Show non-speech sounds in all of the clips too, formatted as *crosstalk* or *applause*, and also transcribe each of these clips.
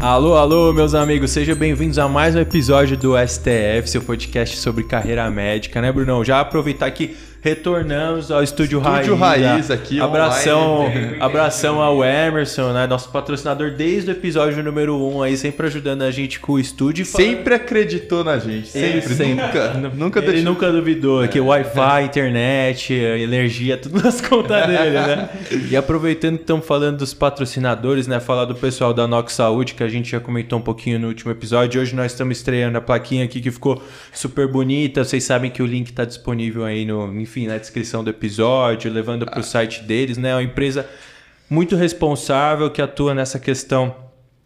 Alô, alô, meus amigos, sejam bem-vindos a mais um episódio do STF, seu podcast sobre carreira médica, né, Brunão? Já aproveitar que retornamos ao Estúdio, Estúdio Raiz. Raiz né? aqui, Abração, online. abração ao Emerson, né? Nosso patrocinador desde o episódio número 1 aí, sempre ajudando a gente com o estúdio. Sempre acreditou na gente, *laughs* Ele sempre, sempre. nunca, nunca Ele deixou. nunca duvidou que Wi-Fi, internet, energia, tudo nas *laughs* contas dele, né? E aproveitando que estamos falando dos patrocinadores, né? Falar do pessoal da Nox Saúde, que a gente já comentou um pouquinho no último episódio. Hoje nós estamos estreando a plaquinha aqui que ficou super bonita. Vocês sabem que o link está disponível aí no, enfim, na descrição do episódio, levando para o site deles, né? É uma empresa muito responsável que atua nessa questão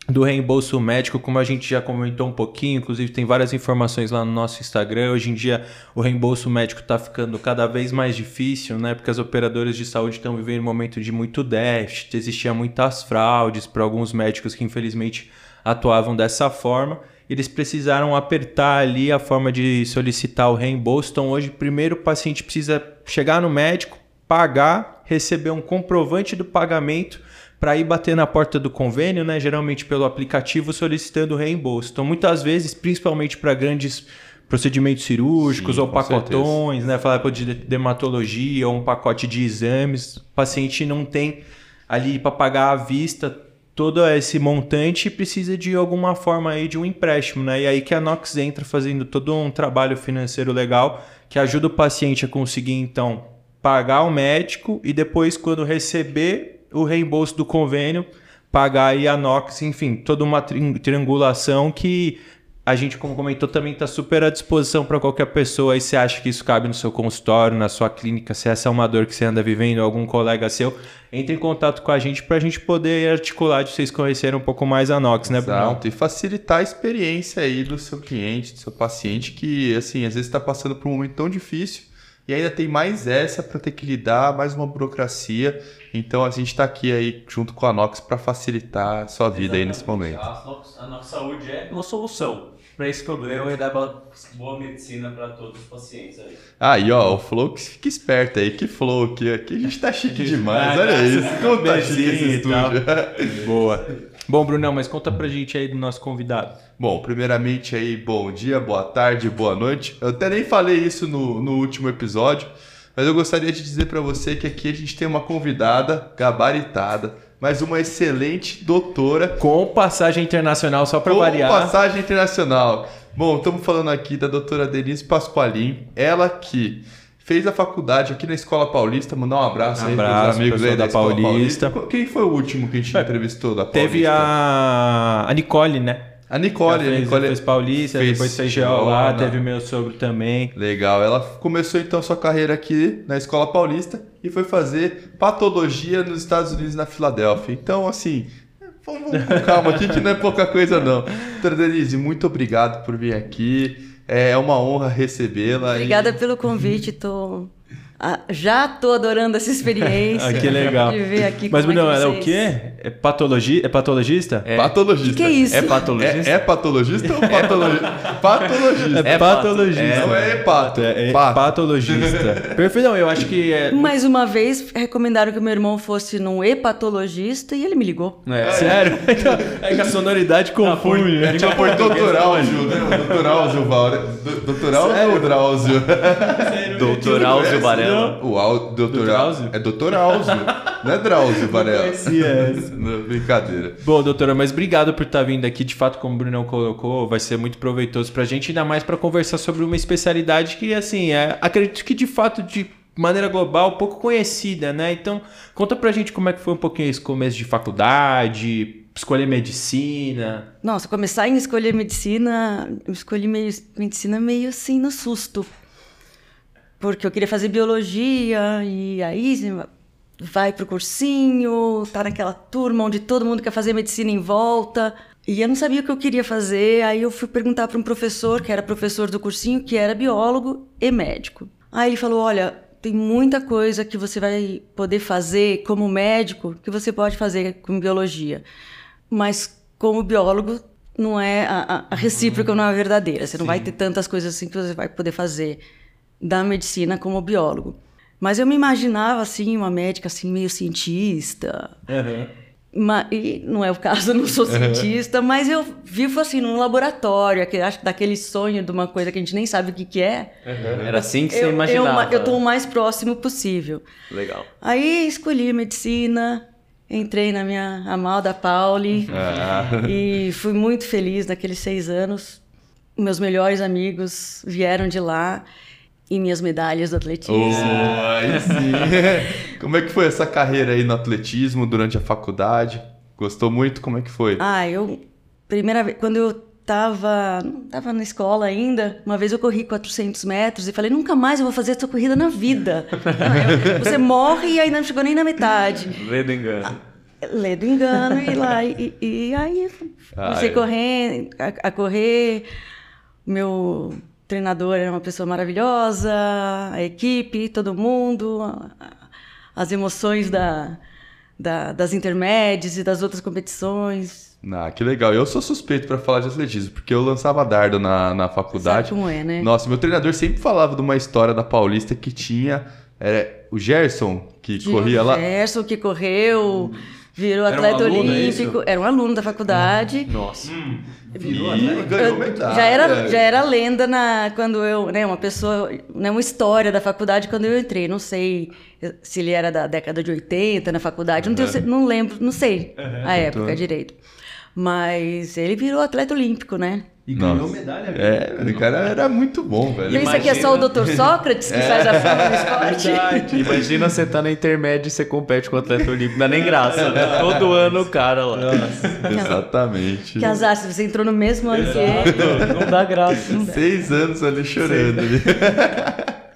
do reembolso médico, como a gente já comentou um pouquinho, inclusive tem várias informações lá no nosso Instagram. Hoje em dia o reembolso médico está ficando cada vez mais difícil, né? Porque as operadoras de saúde estão vivendo um momento de muito déficit, existia muitas fraudes para alguns médicos que infelizmente atuavam dessa forma. Eles precisaram apertar ali a forma de solicitar o reembolso. Então hoje primeiro o paciente precisa chegar no médico, pagar, receber um comprovante do pagamento para ir bater na porta do convênio, né? Geralmente pelo aplicativo solicitando o reembolso. Então, muitas vezes, principalmente para grandes procedimentos cirúrgicos Sim, ou pacotões, né? Falar de dermatologia ou um pacote de exames, o paciente não tem ali para pagar à vista todo esse montante precisa de alguma forma aí de um empréstimo, né? E aí que a Nox entra fazendo todo um trabalho financeiro legal que ajuda o paciente a conseguir então pagar o médico e depois quando receber o reembolso do convênio, pagar aí a Nox, enfim, toda uma tri- triangulação que a gente, como comentou, também está super à disposição para qualquer pessoa. Aí você acha que isso cabe no seu consultório, na sua clínica, se essa é uma dor que você anda vivendo, algum colega seu, entre em contato com a gente para a gente poder articular de vocês conhecerem um pouco mais a Nox, né, Bruno? Exato, e facilitar a experiência aí do seu cliente, do seu paciente, que assim, às vezes está passando por um momento tão difícil e ainda tem mais essa para ter que lidar, mais uma burocracia. Então a gente está aqui aí junto com a Nox para facilitar a sua vida aí nesse momento. A nossa, a nossa saúde é uma solução para esse problema e dar boa, boa medicina para todos os pacientes aí. Aí, ó, o Flow que fica esperto aí, que Flow aqui, aqui a gente tá chique *laughs* demais, olha tá. isso, como tá chique esse tal. estúdio. *laughs* Boa. Bom, Brunão, mas conta pra gente aí do nosso convidado. Bom, primeiramente aí, bom dia, boa tarde, boa noite. Eu até nem falei isso no, no último episódio, mas eu gostaria de dizer para você que aqui a gente tem uma convidada gabaritada, mas uma excelente doutora Com passagem internacional, só pra com variar. passagem internacional. Bom, estamos falando aqui da doutora Denise Pasqualin, ela que fez a faculdade aqui na Escola Paulista, mandar um abraço, aí Abraço, pros amigos aí da, da Paulista. Paulista. Quem foi o último que a gente entrevistou da Paulista? Teve a... a Nicole, né? A Nicole, Ela a fez, Nicole fez Paulista, fez depois fez GO lá, teve meu sogro também. Legal. Ela começou então sua carreira aqui na Escola Paulista e foi fazer patologia nos Estados Unidos, na Filadélfia. Então, assim, vamos, vamos com calma aqui que não é pouca coisa não. Doutora Denise, muito obrigado por vir aqui. É uma honra recebê-la. Obrigada pelo convite, ah, já tô adorando essa experiência. *laughs* Ah, que legal. De ver aqui Mas, Bruno, é ela é o quê? É, patologi... é patologista? E... Patologista. Que que é isso? É patologista? É, é patologista ou *laughs* patologista? patologista. É, É patologista. Não é hepato. É, é Pato. patologista. *laughs* Perfeito, não, eu acho que é... Mais uma vez, recomendaram que o meu irmão fosse num hepatologista e ele me ligou. É, sério? É que a sonoridade confunde. né? É tipo por. Áuzio, né? Dr. Áuzio Vaure. Dr. Áuzio ou Drauzio? Doutor Áuzio Varela. O Dr. Dr. Áuzio? É Dr. Áuzio. Não é Drauzio Varela. conhecia essa. *laughs* Não, brincadeira. Bom, doutora, mas obrigado por estar vindo aqui. De fato, como o Brunão colocou, vai ser muito proveitoso pra gente, ainda mais para conversar sobre uma especialidade que, assim, é, acredito que de fato, de maneira global, pouco conhecida, né? Então, conta pra gente como é que foi um pouquinho esse começo de faculdade, escolher medicina. Nossa, começar em escolher medicina, eu escolhi meio, medicina meio assim no susto. Porque eu queria fazer biologia e aí vai pro cursinho, tá naquela turma onde todo mundo quer fazer medicina em volta. E eu não sabia o que eu queria fazer, aí eu fui perguntar para um professor, que era professor do cursinho, que era biólogo e médico. Aí ele falou: "Olha, tem muita coisa que você vai poder fazer como médico que você pode fazer com biologia. Mas como biólogo não é a, a- a recíproca não é verdadeira. Você não vai ter tantas coisas assim que você vai poder fazer da medicina como biólogo. Mas eu me imaginava assim uma médica assim meio cientista. Ma- e não é o caso, eu não sou cientista, mas eu vivo assim num laboratório, que acho que daquele sonho de uma coisa que a gente nem sabe o que, que é. Era assim que você eu, eu, imaginava. ma- eu tô o mais próximo possível. Legal. Aí escolhi medicina, entrei na minha Amalda Pauli *laughs* e fui muito feliz naqueles seis anos. Meus melhores amigos vieram de lá e minhas medalhas do atletismo. Oh, aí sim. *laughs* Como é que foi essa carreira aí no atletismo durante a faculdade? Gostou muito? Como é que foi? Ah, eu. Primeira vez. Quando eu tava, tava na escola ainda, uma vez eu corri 400 metros e falei: nunca mais eu vou fazer essa corrida na vida. Não, *laughs* eu- você morre e ainda não chegou nem na metade. Lê do engano. Lê do engano e lá. E, e aí comecei Ai. correr, a, a correr. Meu treinador era uma pessoa maravilhosa, a equipe, todo mundo, as emoções da, da- das intermédias e das outras competições. Ah, que legal. Eu sou suspeito pra falar de atletismo, porque eu lançava dardo na, na faculdade. Sabe como é, né? Nossa, meu treinador sempre falava de uma história da Paulista que tinha é, o Gerson, que corria lá. Gerson que correu, virou Era um atleta aluno, é olímpico. Era um aluno da faculdade. Nossa. E ganhou medalha. Já era, já era lenda na, quando eu, né, uma pessoa, né, uma história da faculdade quando eu entrei. Não sei se ele era da década de 80 na faculdade, não, tenho, não lembro, não sei a época direito. Mas ele virou atleta olímpico, né? E ganhou Nossa. medalha. É, o cara era muito bom, velho. Pensa que é só o Dr. Sócrates que faz a fama no *laughs* esporte? Verdade. Imagina você tá na intermédia e você compete com o atleta olímpico. Não dá nem graça, né? Todo ano o cara lá. Exatamente. Que azar, se você entrou no mesmo ano que ele. Não dá graça. Seis anos ali chorando.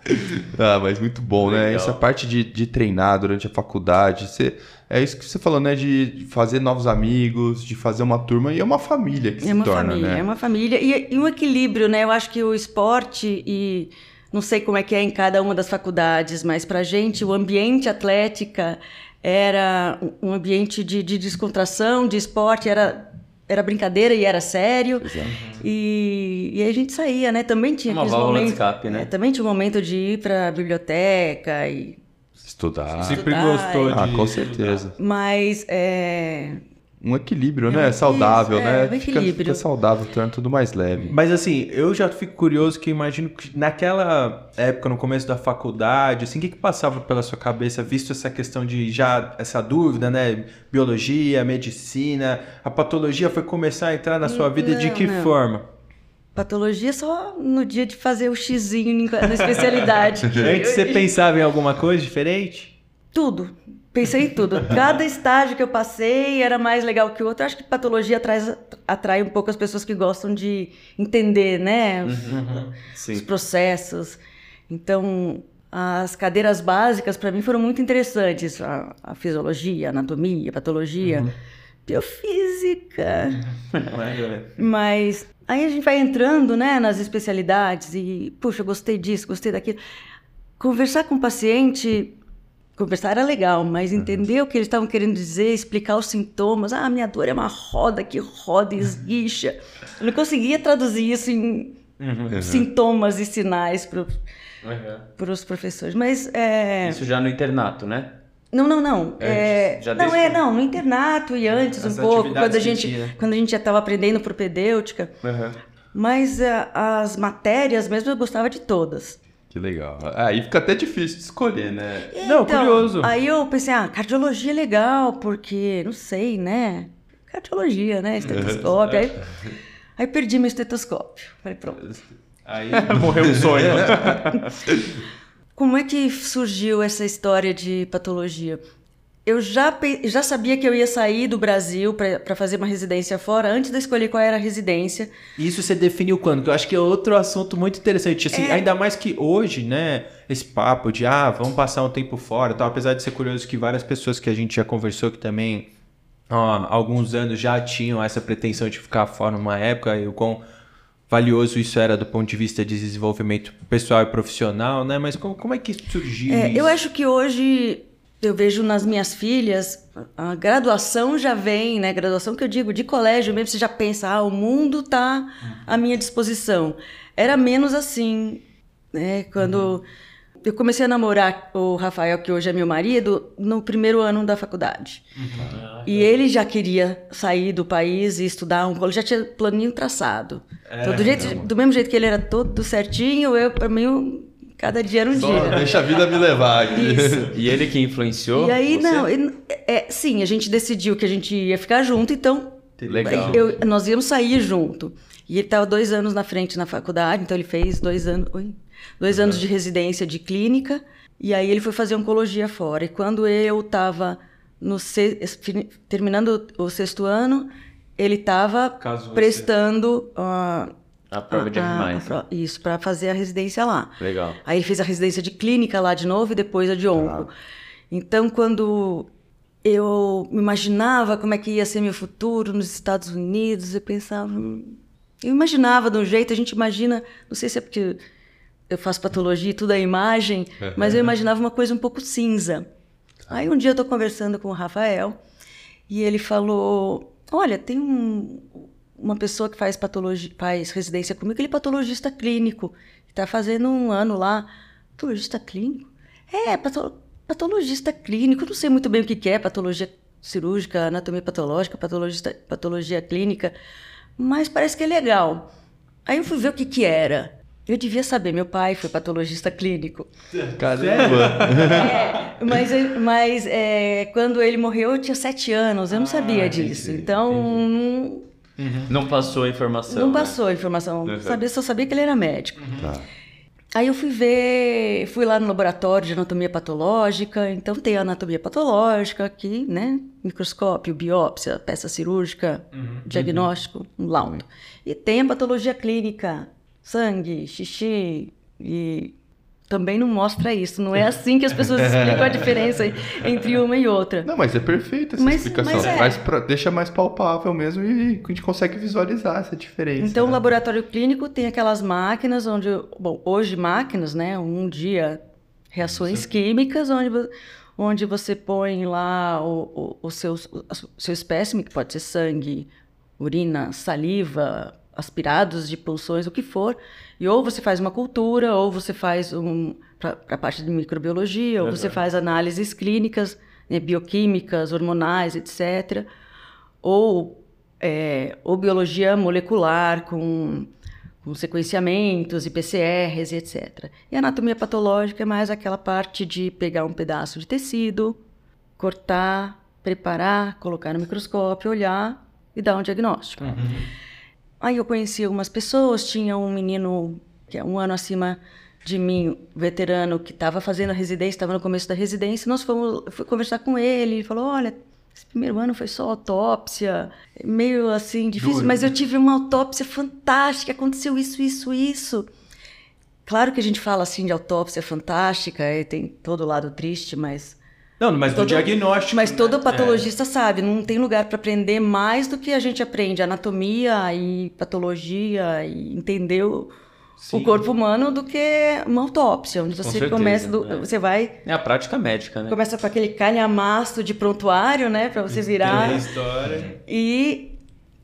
*laughs* ah, mas muito bom, né? Legal. Essa parte de, de treinar durante a faculdade. Você, é isso que você falou, né? De fazer novos amigos, de fazer uma turma e é uma família que É se uma torna, família, né? é uma família. E, e um equilíbrio, né? Eu acho que o esporte e não sei como é que é em cada uma das faculdades, mas pra gente o ambiente atlética era um ambiente de, de descontração, de esporte, era era brincadeira e era sério. E, e aí a gente saía, né? Também tinha Uma aqueles válvula de momentos. escape, né? é, também tinha o momento de ir pra biblioteca e Estudar. Sempre Estudar, gostou Ah, de com certeza. mas é, Um equilíbrio, É né? Saudável, isso, né? é, um fica, equilíbrio. fica saudável, torna tudo mais leve. Mas assim, eu já fico curioso que eu imagino que naquela época, no começo da faculdade, assim, o que, que passava pela sua cabeça, visto essa questão de já essa dúvida, né? Biologia, medicina, a patologia foi começar a entrar na sua vida de Não, que não. forma? patologia só no dia de fazer o xizinho na especialidade. *laughs* Antes você pensava em alguma coisa diferente? Tudo. Pensei em tudo. Cada estágio que eu passei era mais legal que o outro. Acho que patologia atrai, atrai um pouco as pessoas que gostam de entender, né? Os, os Sim. processos. Então, as cadeiras básicas para mim foram muito interessantes. A, a fisiologia, a anatomia, a patologia, biofísica. Mas aí a gente vai entrando, né, nas especialidades e, puxa, eu gostei disso, gostei daquilo. Conversar com o paciente, conversar era legal, mas entender o que eles estavam querendo dizer, explicar os sintomas. Ah, minha dor é uma roda que roda e esguicha. Eu não conseguia traduzir isso em sintomas e sinais para os professores. Mas é... Isso já no internato, né? Não, não, não. É, não, desde é, não, no internato e antes As um pouco, quando a gente, tinha. quando a gente já estava aprendendo propedêutica. Mas é, as matérias mesmo eu gostava de todas. Que legal. Aí fica até difícil de escolher, né? Não, curioso. Aí eu pensei, ah, cardiologia é legal, porque, não sei, né? Cardiologia, né? Estetoscópio. aí, *laughs* aí perdi meu estetoscópio. Falei, pronto. Aí, *laughs* Morreu um sonho. *laughs* Como é que surgiu essa história de patologia? Eu já, já sabia que eu ia sair do Brasil para fazer uma residência fora, antes de escolher qual era a residência. Isso você definiu quando? Que eu acho que é outro assunto muito interessante. Assim, É. Ainda mais que hoje, né? Esse papo de, ah, vamos passar um tempo fora. Tal. Apesar de ser curioso que várias pessoas que a gente já conversou que também há alguns anos já tinham essa pretensão de ficar fora numa época e o quão valioso isso era do ponto de vista de desenvolvimento pessoal e profissional, né? Mas como, como é que surgiu É, isso? eu acho que hoje eu vejo nas minhas filhas a graduação já vem, né? Graduação que eu digo de colégio mesmo, você já pensa, ah, o mundo está à minha disposição. Era menos assim, né? Quando eu comecei a namorar o Rafael, que hoje é meu marido, no primeiro ano da faculdade. E ele já queria sair do país e estudar um colégio, já tinha planinho traçado. Então, do, jeito, do mesmo jeito que ele era todo certinho, eu, para mim, cada dia era um Só dia. deixa a vida me levar aqui. Isso. E ele que influenciou? E aí, você? não, e- é, sim, a gente decidiu que a gente ia ficar junto, então Legal. eu- nós íamos sair junto. E ele estava dois anos na frente na faculdade, então ele fez dois anos, oi? dois anos de residência de clínica, e aí ele foi fazer oncologia fora. E quando eu estava no se- fini- terminando o sexto ano, ele estava prestando ah, A prova de a- a animais. isso para fazer a residência lá. Legal. Aí ele fez a residência de clínica lá de novo e depois a de onco. Então, quando eu me imaginava como é que ia ser meu futuro nos Estados Unidos, eu pensava. hum, Eu imaginava de um jeito, a gente imagina, não sei se é porque eu faço patologia e tudo é imagem, mas eu imaginava uma coisa um pouco cinza. Aí um dia eu estou conversando com o Rafael e ele falou: Olha, tem um- uma pessoa que faz patologia, faz residência comigo, ele é patologista clínico, está fazendo um ano lá. Patologista clínico? É, pato- patologista clínico, eu não sei muito bem o que que é patologia cirúrgica, anatomia patológica, patologista, patologia clínica, mas parece que é legal. Aí eu fui ver o que que era. Eu devia saber, meu pai foi patologista clínico. Caramba. É, mas mas é, quando ele morreu, eu tinha sete anos, eu não sabia disso. Então, não, Não passou a informação. não né? passou a informação. Uhum. Sabia, só sabia que ele era médico. Tá. Aí eu fui ver, fui lá no laboratório de anatomia patológica, então tem a anatomia patológica aqui, né? Microscópio, biópsia, peça cirúrgica, diagnóstico, um laudo. E tem a patologia clínica, sangue, xixi, e também não mostra isso. Não é assim que as pessoas explicam a *laughs* diferença entre uma e outra. Não, mas é perfeita essa Mas- explicação. mas é. Pra- deixa mais palpável mesmo e a gente consegue visualizar essa diferença. Então, o né? laboratório clínico tem aquelas máquinas onde, bom, hoje máquinas, né? Um dia reações químicas onde, onde você põe lá o, o, o seu, o seu espécime, que pode ser sangue, urina, saliva, aspirados de pulsões, o que for, e ou você faz uma cultura, ou você faz um para a parte de microbiologia, ou você faz análises clínicas, né, bioquímicas, hormonais, etc ou, é, ou biologia molecular com, com sequenciamentos e PCRs etc. E anatomia patológica é mais aquela parte de pegar um pedaço de tecido, cortar, preparar, colocar no microscópio, olhar e dar um diagnóstico. Aí eu conheci algumas pessoas, tinha um menino que é um ano acima de mim, veterano, que estava fazendo a residência, estava no começo da residência, nós fomos, fui conversar com ele, ele falou, olha, esse primeiro ano foi só autópsia, meio assim, difícil, mas eu tive uma autópsia fantástica, aconteceu isso, isso, isso. Claro que a gente fala assim de autópsia fantástica, e tem todo o lado triste, mas Não, mas do Todo- diagnóstico. mas né? todo É. patologista sabe, não tem lugar para aprender mais do que a gente aprende anatomia e patologia e entender o, o corpo humano do que uma autópsia, onde você certeza, começa, do- é. você vai É a prática médica, né? começa com aquele calhamaço de prontuário, né, para você virar Tem a história. e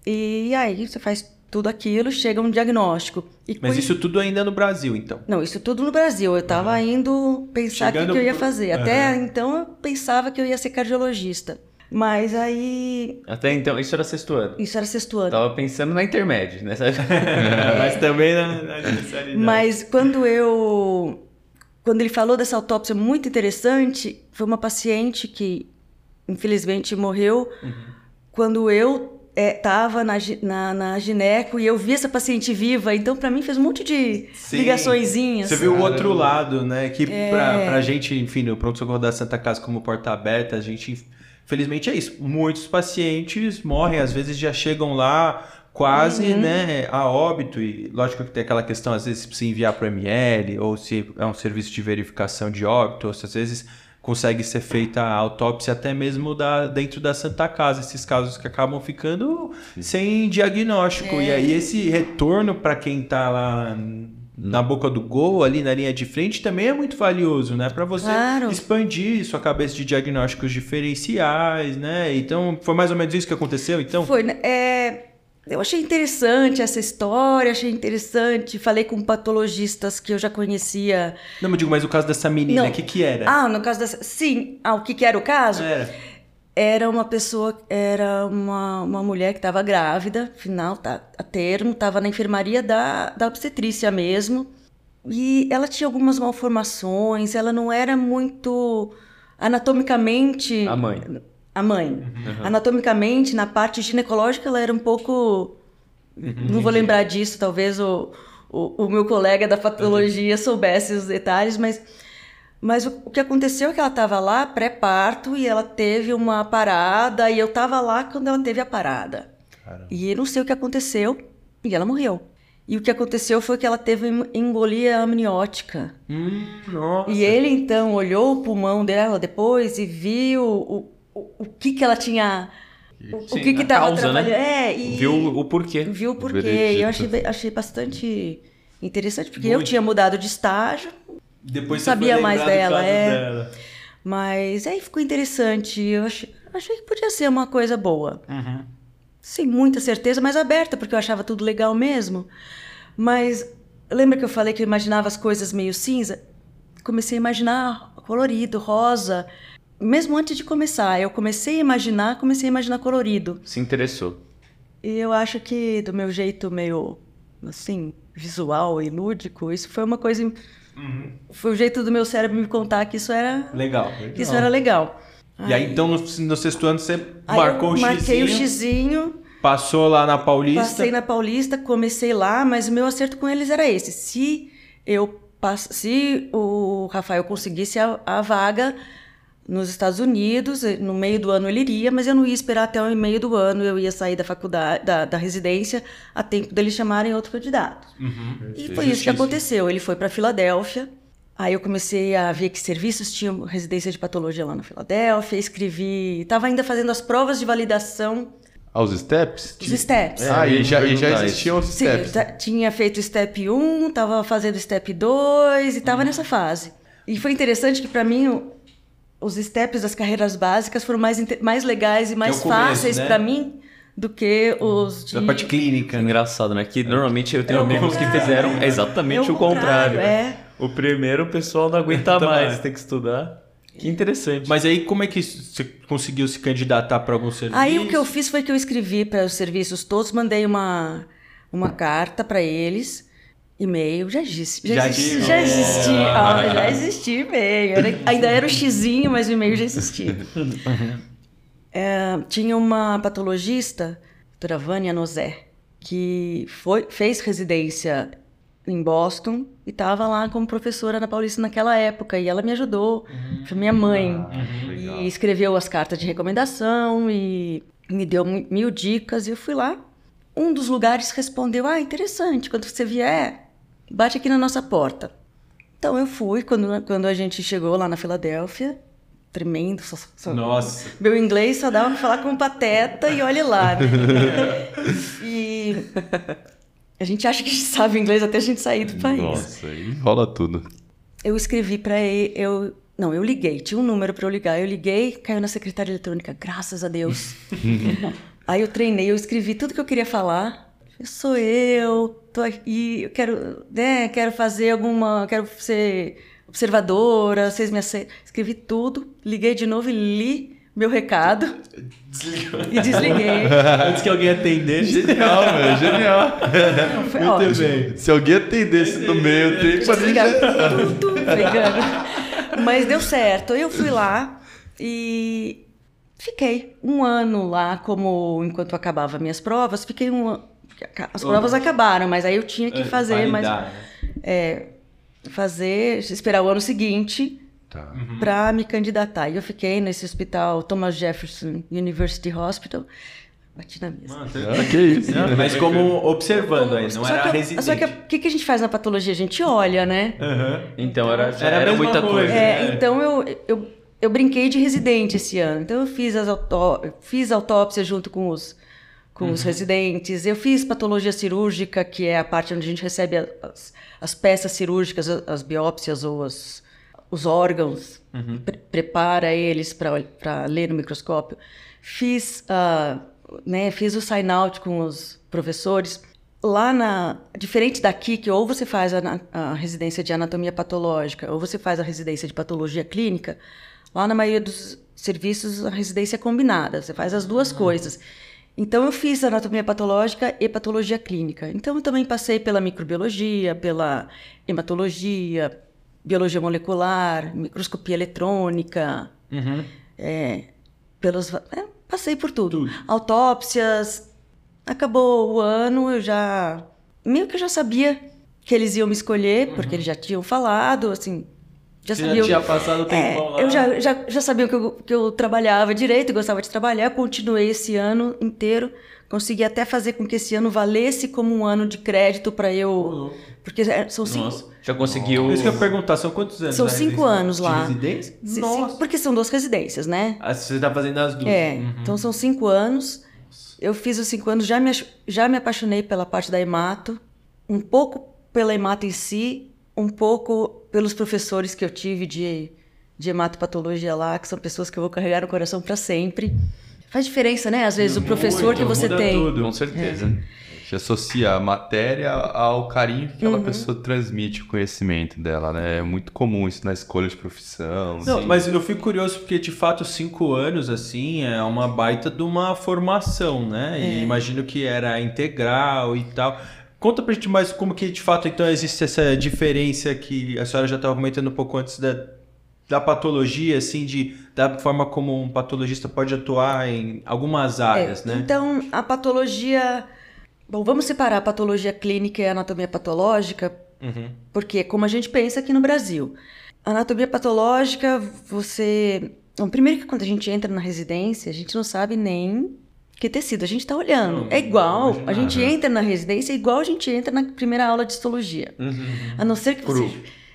e aí você faz tudo aquilo, chega um diagnóstico. E Mas isso tudo ainda no Brasil, então. não, isso tudo no Brasil. Eu estava indo pensar o que, que eu ia fazer. Até então eu pensava que eu ia ser cardiologista. Mas aí. Até então, isso era sexto ano. Isso era sexto ano. Tava pensando na intermédia, né? *laughs* Mas também na, na especialidade. Mas quando eu. Quando ele falou dessa autópsia muito interessante, foi uma paciente que infelizmente morreu quando eu estava na, gi- na, na gineco e eu vi essa paciente viva. Então, para mim, fez um monte de Sim. ligaçõezinhas. Você viu o outro lado, né? Que É. pra, pra gente, enfim, no pronto-socorro da Santa Casa como porta aberta, a gente, felizmente é isso. Muitos pacientes morrem, às vezes já chegam lá quase, Uhum. né, a óbito. E lógico que tem aquela questão, às vezes, se precisa enviar para ML, ou se é um serviço de verificação de óbito, ou se às vezes consegue ser feita a autópsia até mesmo da, dentro da Santa Casa, esses casos que acabam ficando sem diagnóstico. É. E aí esse retorno para quem tá lá na boca do gol, ali na linha de frente, também é muito valioso, né? Para você Claro. expandir sua cabeça de diagnósticos diferenciais, né? Então, foi mais ou menos isso que aconteceu, então? Foi, né? É, eu achei interessante essa história, achei interessante. Falei com patologistas que eu já conhecia. Não, mas digo, mas o caso dessa menina, o que que era? Ah, no caso dessa. Sim, ah, o que, que era o caso? Era. Era uma pessoa, era uma, uma mulher que estava grávida, final, tá, a termo, estava na enfermaria da, da obstetrícia mesmo. E ela tinha algumas malformações, ela não era muito anatomicamente. A mãe. A mãe. Anatomicamente, na parte ginecológica, ela era um pouco. Não vou lembrar disso, talvez o, o, o meu colega da patologia soubesse os detalhes, mas, mas o, o que aconteceu é que ela estava lá pré-parto e ela teve uma parada, e eu estava lá quando ela teve a parada. E eu não sei o que aconteceu, e ela morreu. E o que aconteceu foi que ela teve em- embolia amniótica. Hum, nossa. E ele então olhou o pulmão dela depois e viu o, o, o que que ela tinha. O, o Sim, que que a estava causa, né? É, e Viu o porquê. viu o porquê. E eu achei, achei bastante interessante, porque eu Muito. tinha mudado de estágio, Depois Não sabia mais dela, é. dela. mas aí ficou interessante. Eu achei, achei que podia ser uma coisa boa. Sem muita certeza, mas aberta, porque eu achava tudo legal mesmo. Mas lembra que eu falei que eu imaginava as coisas meio cinza? Comecei a imaginar colorido, rosa. Mesmo antes de começar, eu comecei a imaginar, comecei a imaginar colorido. Se interessou. E eu acho que do meu jeito meio assim, visual e lúdico, isso foi uma coisa. Foi o jeito do meu cérebro me contar que isso era, Legal. que isso era legal. E aí, então, no, no sexto ano, você Aí marcou eu o marquei xizinho, o xizinho, passou lá na Paulista. passei na Paulista, comecei lá, mas o meu acerto com eles era esse. Se eu se o Rafael conseguisse a, a vaga nos Estados Unidos, no meio do ano ele iria, mas eu não ia esperar até o meio do ano, eu ia sair da faculdade, da, da residência, a tempo deles chamarem outro candidato. E foi isso que aconteceu. Ele foi para Filadélfia. Aí eu comecei a ver que serviços tinham residência de patologia lá na Filadélfia, escrevi, estava ainda fazendo as provas de validação Aos steps? dos steps. ah, e já, e já existiam os Sim, steps. já tinha feito step 1, estava fazendo step 2 e estava nessa fase. E foi interessante que para mim os steps das carreiras básicas foram mais, mais legais e mais o começo, fáceis né? para mim do que os de... Da parte clínica. né? Engraçado, né? Que normalmente eu tenho É amigos que contrário. fizeram exatamente É o contrário. É. O primeiro o pessoal não aguenta Então, mais, é. tem que estudar. Que interessante. Mas aí, como é que você conseguiu se candidatar para algum serviço? Aí o que eu fiz foi que eu escrevi para os serviços todos, mandei uma, uma carta para eles, e-mail, já existe, já, Já existi, já existi, ah, já existia e-mail, Era- ainda era o xizinho, mas o e-mail já existia. *laughs* É, tinha uma patologista, doutora Vânia Nozé, que foi, fez residência em Boston e estava lá como professora na Paulista naquela época. E ela me ajudou, foi minha mãe. E escreveu as cartas de recomendação e me deu mil dicas. E eu fui lá. Um dos lugares respondeu: Ah, interessante, quando você vier, bate aqui na nossa porta. Então eu fui, quando, quando a gente chegou lá na Filadélfia, tremendo. Só, só- Nossa. Meu inglês só dava pra falar com pateta e olhe lá, né? *laughs* e a gente acha que a gente sabe inglês até a gente sair do país. Nossa, aí rola tudo. Eu escrevi pra ele, eu não, eu liguei, tinha um número pra eu ligar. Eu liguei, caiu na secretária eletrônica, graças a Deus. *laughs* Aí eu treinei, eu escrevi tudo que eu queria falar. Eu sou eu, tô aqui, eu quero, né, quero fazer alguma, quero ser observadora, vocês me aceitam. Escrevi tudo, liguei de novo e li meu recado e desliguei. *laughs* Antes que alguém atendesse. Genial, meu, genial. Não, foi ótimo. bem. Se alguém atendesse no meio tempo já... tudo. Mas deu certo. Eu fui lá e fiquei um ano lá, como enquanto acabava minhas provas, fiquei um ano. As provas acabaram, mas aí eu tinha que fazer mais. Validar, né? É, fazer, esperar o ano seguinte Tá. para me candidatar. E eu fiquei nesse hospital, Thomas Jefferson University Hospital. Bati na mesa. Mano, Ah, que isso. Não, mas como observando aí, não só era que, eu- residente. Só que o que, que a gente faz na patologia? A gente olha, né? Aham. Então era, já Era era, muita coisa. coisa. É, É. então eu, eu, eu brinquei de residente esse ano. Então eu fiz, as autó fiz autópsia junto com os, com os residentes. Eu fiz patologia cirúrgica, que é a parte onde a gente recebe as, as peças cirúrgicas, as, as biópsias ou as, os órgãos, pre- prepara eles para ler no microscópio. Fiz ah, né, fiz o sign-out com os professores. Lá na. Diferente daqui, que ou você faz a, a residência de anatomia patológica, ou você faz a residência de patologia clínica, lá na maioria dos serviços a residência é combinada, você faz as duas coisas. Então eu fiz anatomia patológica e patologia clínica. Então eu também passei pela microbiologia, pela hematologia, biologia molecular, microscopia eletrônica, Uhum. é, pelos, é, passei por tudo. Autópsias. Acabou o ano, eu já. Meio que eu já sabia que eles iam me escolher, porque eles já tinham falado, assim. Já Você já tinha passado o tempão É, lá. eu já, já, já sabia que eu, que eu trabalhava direito, gostava de trabalhar, continuei esse ano inteiro. Consegui até fazer com que esse ano valesse como um ano de crédito para eu. Porque é, são cinco, Nossa, já conseguiu. Isso que eu ia perguntar, são quantos anos? São cinco residência? anos De lá. residência? ci- Nossa. cinco- porque são duas residências, né? Ah, você tá fazendo as duas. É, Uhum. então são cinco anos. Eu fiz os cinco anos, já me, já me apaixonei pela parte da hemato, um pouco pela hemato em si, um pouco pelos professores que eu tive de, de hematopatologia lá, que são pessoas que eu vou carregar no coração para sempre. Faz diferença, né? Às vezes o professor que você muda tem. tudo. Com certeza. A gente associa a matéria ao carinho que aquela pessoa transmite o conhecimento dela, né? É muito comum isso na escolha de profissão. Não, mas eu fico curioso porque, de fato, cinco anos, assim, é uma baita de uma formação, né? É. E imagino que era integral e tal. Conta pra gente mais como que, de fato, então, existe essa diferença que a senhora já estava comentando um pouco antes da, da patologia, assim, de, da forma como um patologista pode atuar em algumas áreas, É, né? Então, a patologia. Bom, vamos separar a patologia clínica e a anatomia patológica, Uhum. porque como a gente pensa aqui no Brasil. A anatomia patológica, você. Bom, primeiro que quando a gente entra na residência, a gente não sabe nem que tecido a gente está olhando. Não, é igual, a gente entra na residência igual a gente entra na primeira aula de histologia. A não ser que você.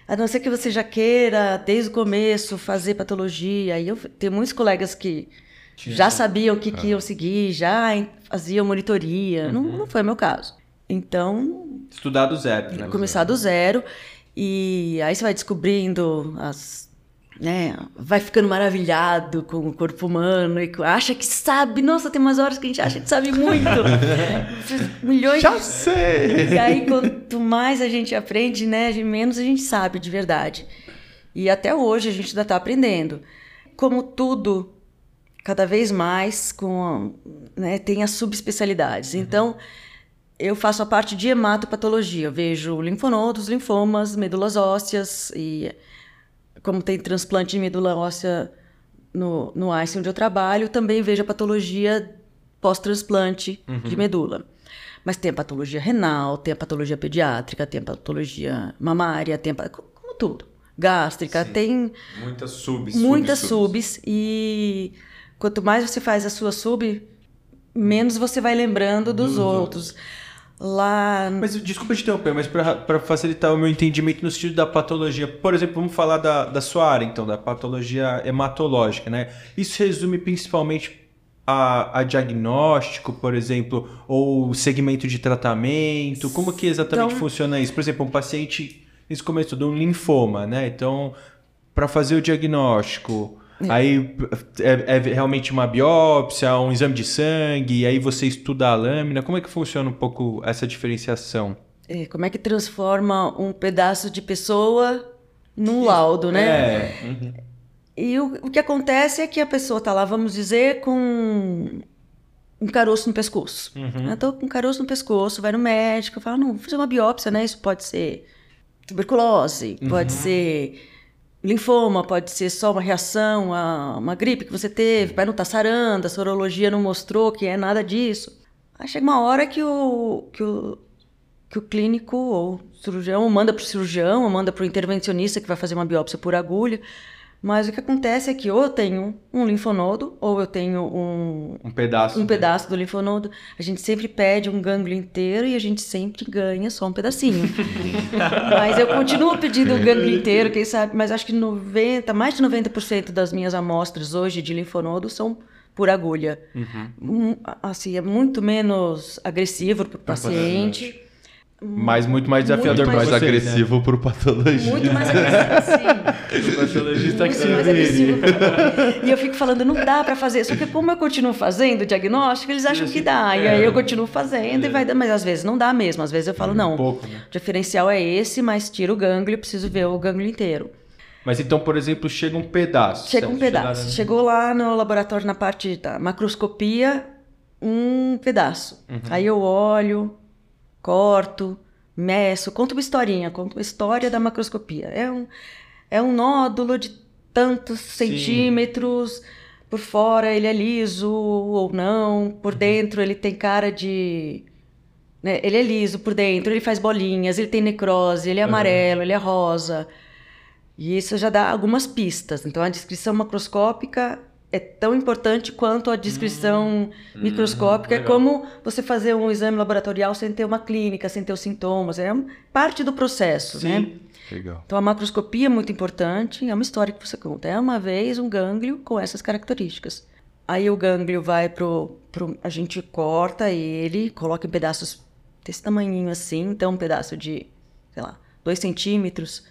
A não ser que você já queira, desde o começo, fazer patologia. E eu tenho muitos colegas que já sabiam o que, que iam seguir, já faziam monitoria. Não, não foi o meu caso. Então, Estudar do zero, né? começar do zero. E aí você vai descobrindo as. Né, vai ficando maravilhado com o corpo humano e acha que sabe. Nossa, tem umas horas que a gente acha que sabe muito. *laughs* Milhões Já sei! e aí, quanto mais a gente aprende, né, menos a gente sabe de verdade. E até hoje a gente ainda está aprendendo. Como tudo, cada vez mais com, né, tem as subespecialidades. Então, eu faço a parte de hematopatologia. Eu vejo linfonodos, linfomas, medulas ósseas e como tem transplante de medula óssea no, no Einstein onde eu trabalho, também vejo a patologia pós-transplante de medula. Mas tem a patologia renal, tem a patologia pediátrica, tem a patologia mamária, tem a, como tudo. Gástrica, tem Muitas subs. muitas subs, subs e quanto mais você faz a sua sub, menos você vai lembrando dos, outros. Lá Mas desculpa te interromper, mas para facilitar o meu entendimento no sentido da patologia, por exemplo, vamos falar da, da sua área, então, da patologia hematológica, né? Isso resume principalmente a, a diagnóstico, por exemplo, ou segmento de tratamento? Como que exatamente Então- funciona isso? Por exemplo, um paciente, nesse começo, de um linfoma, né? Então, para fazer o diagnóstico, aí é, é realmente uma biópsia, um exame de sangue, e aí você estuda a lâmina. Como é que funciona um pouco essa diferenciação? é, como é que transforma um pedaço de pessoa num laudo, né? É. E o, o que acontece é que a pessoa tá lá, vamos dizer, com um caroço no pescoço. Uhum. Eu tô com um caroço no pescoço, vai no médico, fala, não, vou fazer uma biópsia, né? Isso pode ser tuberculose, Uhum. pode ser linfoma, pode ser só uma reação a uma gripe que você teve, vai não tá sarando, a sorologia não mostrou que é nada disso. Aí chega uma hora que o, que o, que o clínico ou cirurgião ou manda para o cirurgião, ou manda para o intervencionista que vai fazer uma biópsia por agulha. Mas o que acontece é que ou eu tenho um linfonodo, ou eu tenho um, Um pedaço. um pedaço do linfonodo. A gente sempre pede um gânglio inteiro e a gente sempre ganha só um pedacinho. *laughs* mas eu continuo pedindo o gânglio inteiro, quem sabe, mas acho que 90, mais de 90% das minhas amostras hoje de linfonodo são por agulha. Hum, Assim, é muito menos agressivo para o paciente. Mas muito mais desafiador Muito para mais vocês, né? agressivo pro patologia. Muito mais agressivo, sim. O patologista que se mais vire. E eu fico falando, não dá pra fazer. Só que como eu continuo fazendo o diagnóstico, eles acham que dá. E aí eu continuo fazendo e vai dar. Mas às vezes não dá mesmo. Às vezes eu falo, não. pouco, né? O diferencial é esse, mas tira o gânglio, preciso ver o gânglio inteiro. Mas então, por exemplo, chega um pedaço. Chega um certo? pedaço. Chega- Chegou lá no laboratório, na parte da macroscopia, um pedaço. Uhum. Aí eu olho, corto, meço, conto uma historinha, conto uma história da macroscopia. É um, é um nódulo de tantos centímetros. Por fora ele é liso ou não. Por Uhum. dentro ele tem cara de. né, Ele é liso por dentro, ele faz bolinhas, ele tem necrose, ele é amarelo, ele é rosa. E isso já dá algumas pistas. Então, a descrição macroscópica é tão importante quanto a descrição microscópica. É como você fazer um exame laboratorial sem ter uma clínica, sem ter os sintomas. É parte do processo, né? Legal. Então, a macroscopia é muito importante. É uma história que você conta. É uma vez um gânglio com essas características. Aí o gânglio vai pro, pro... A gente corta ele, coloca em pedaços desse tamanhinho assim. Então, um pedaço de, sei lá, 2 centímetros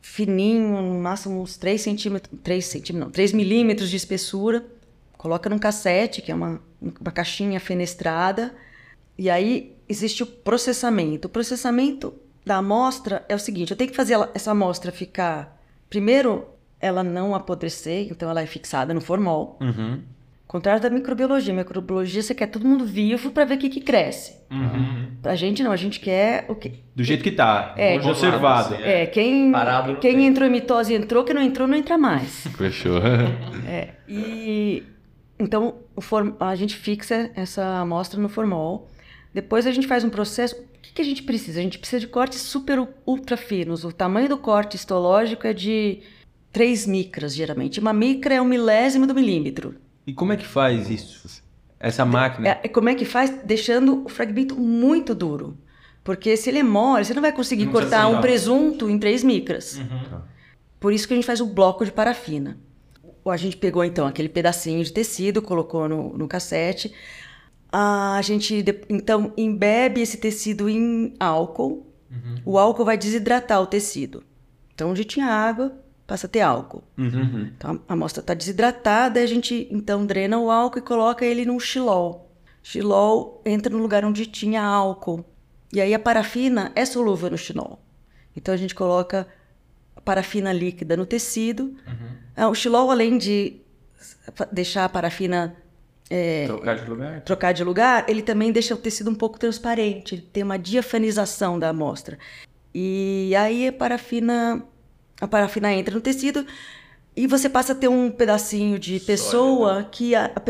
fininho, no máximo uns 3 centímetros, 3 centímetros, não, 3 milímetros de espessura, coloca num cassete, que é uma, uma caixinha fenestrada, e aí existe o processamento. O processamento da amostra é o seguinte, eu tenho que fazer ela- essa amostra ficar, primeiro, ela não apodrecer, então ela é fixada no formol, Uhum. Contrário da microbiologia. Microbiologia, você quer todo mundo vivo para ver o que, que cresce. Uhum. Pra gente não, a gente quer o quê? Do jeito que tá. É. Conservado. É, quem, Parado quem entrou em mitose entrou, quem não entrou não entra mais. *laughs* Fechou. *laughs* É, e então o form- a gente fixa essa amostra no formol. Depois a gente faz um processo. O que, que a gente precisa? A gente precisa de cortes super ultra finos. O tamanho do corte histológico é de 3 micras, geralmente. Uma micra é um milésimo do milímetro. E como é que faz isso? Essa máquina? É, é como é que faz? Deixando o fragmento muito duro. Porque se ele é mole, você não vai conseguir Não cortar um presunto em 3 micras. Uhum. Por isso que a gente faz o bloco de parafina. A gente pegou então aquele pedacinho de tecido, colocou no, no cassete. A gente então embebe esse tecido em álcool. O álcool vai desidratar o tecido. Então, onde tinha água, passa a ter álcool. Uhum. Então, a amostra está desidratada, a gente então drena o álcool e coloca ele num xilol. Xilol entra no lugar onde tinha álcool. E aí a parafina é solúvel no xilol. Então a gente coloca a parafina líquida no tecido. Ah, O xilol, além de deixar a parafina Trocar de lugar? trocar de lugar, ele também deixa o tecido um pouco transparente, ele tem uma diafanização da amostra. E aí a parafina, a parafina entra no tecido e você passa a ter um pedacinho de pessoa que a, a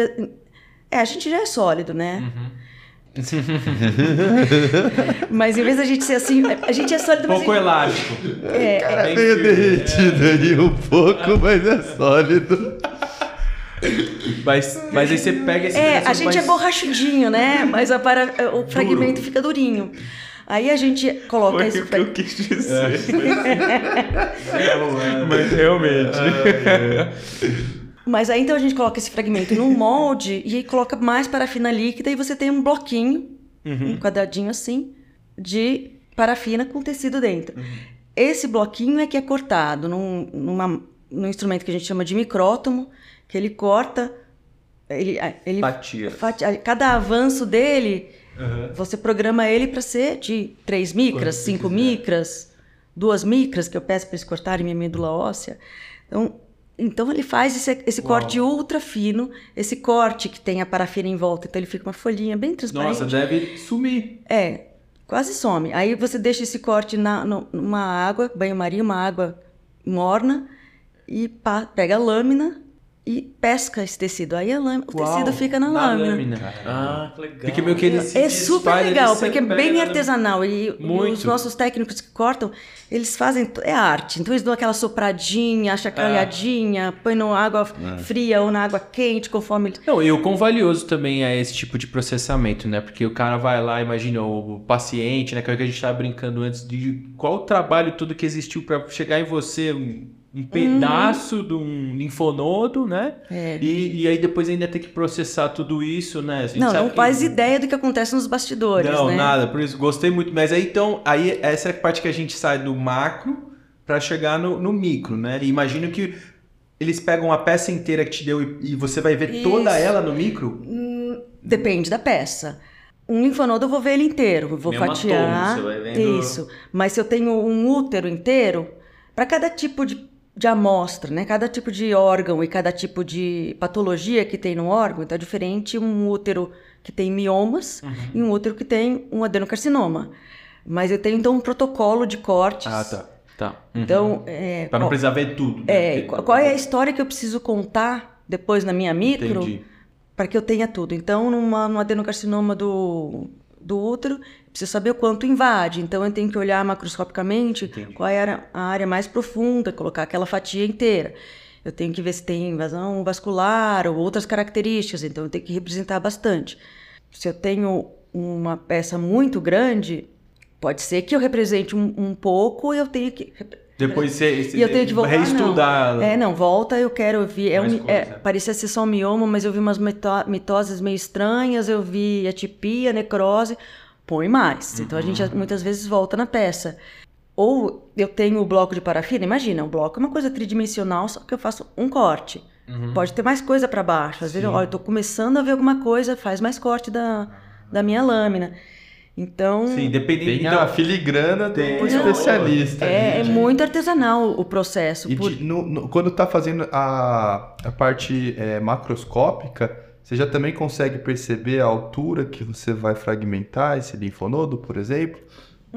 é, a gente já é sólido, né? *laughs* *laughs* mas em vez da gente ser assim, a gente é sólido, mas Pouco gente- elástico. é, Cara, Bem meio firme, derretido aí um pouco, mas é sólido. Mas, mas aí você pega esse É, a gente mais- é borrachudinho, né? *laughs* Mas a para- o fragmento fica durinho. Aí a gente coloca Foi esse o que eu quis dizer. Mas realmente. Mas aí então a gente coloca esse fragmento num molde e aí coloca mais parafina líquida e você tem um bloquinho, um quadradinho assim, de parafina com tecido dentro. Esse bloquinho é que é cortado num, numa- num instrumento que a gente chama de micrótomo, que ele corta. Ele, ele Fatia. fatia- cada avanço dele, você programa ele para ser de 3 micras, 5 micras, 2 micras, que eu peço para eles cortarem minha medula óssea. Então, então ele faz esse, esse corte ultra fino, esse corte que tem a parafina em volta, então ele fica uma folhinha bem transparente. Nossa, deve sumir. É, quase some. Aí você deixa esse corte na, numa água, banho-maria, uma água morna, e pá, pega a lâmina e pesca esse tecido. Aí a lâmina, o Uau, tecido fica na, lâmina. Ah, que legal. Porque meio que ele se É super legal, porque é bem na- artesanal. E Muito. os nossos técnicos que cortam, eles fazem. É arte. Então eles dão aquela sopradinha, chacalhadinha, põe na água fria ou na água quente, conforme. ele- Não, e o quão valioso também é esse tipo de processamento, né? Porque o cara vai lá, imagina o paciente, né? Que é o que a gente tava brincando antes, de qual o trabalho todo que existiu para chegar em você, um, um pedaço de um linfonodo, né? É. E, e aí depois ainda ter que processar tudo isso, né? A gente Não, sabe não que- faz ideia do que acontece nos bastidores, Não, né? nada, por isso gostei muito. Mas aí então, aí essa é a parte que a gente sai do macro para chegar no, no micro, né? E imagino que eles pegam a peça inteira que te deu e, e você vai ver toda Isso. ela no micro? Hum, Depende da peça. Um linfonodo eu vou ver ele inteiro, eu vou fatiar. você vai vendo- Isso. Mas se eu tenho um útero inteiro, para cada tipo de, de amostra, né? Cada tipo de órgão e cada tipo de patologia que tem no órgão, então é diferente um útero que tem miomas Uhum. e um útero que tem um adenocarcinoma. Mas eu tenho então um protocolo de cortes. Ah, tá. Tá. Então, é, Pra não precisar ver tudo. né? é, qual é a história que eu preciso contar depois na minha micro para que eu tenha tudo? Então, numa, num adenocarcinoma do, do útero, preciso saber o quanto invade. Então, eu tenho que olhar macroscopicamente qual é a área, mais profunda, colocar aquela fatia inteira. Eu tenho que ver se tem invasão vascular ou outras características, então eu tenho que representar bastante. Se eu tenho uma peça muito grande, pode ser que eu represente um, um pouco e eu tenho que Depois você, você e eu tenho que voltar. reestudar. Não. É, não, volta, eu quero eu vi. É um, é, parecia ser só um mioma, mas eu vi umas mito- mitoses meio estranhas, eu vi atipia, necrose, põe mais. Então a gente Uhum. muitas vezes volta na peça. Ou eu tenho o bloco de parafina, imagina, o bloco é uma coisa tridimensional, só que eu faço um corte. Uhum. Pode ter mais coisa para baixo. Às vezes, olha, eu tô começando a ver alguma coisa, faz mais corte da, da minha lâmina. Então, Sim, dependendo. Então, a filigrana do Tem. especialista. é, é gente. muito artesanal o processo. E por- de- no- no- quando tá fazendo a, a parte é, macroscópica, você já também consegue perceber a altura que você vai fragmentar esse linfonodo, por exemplo?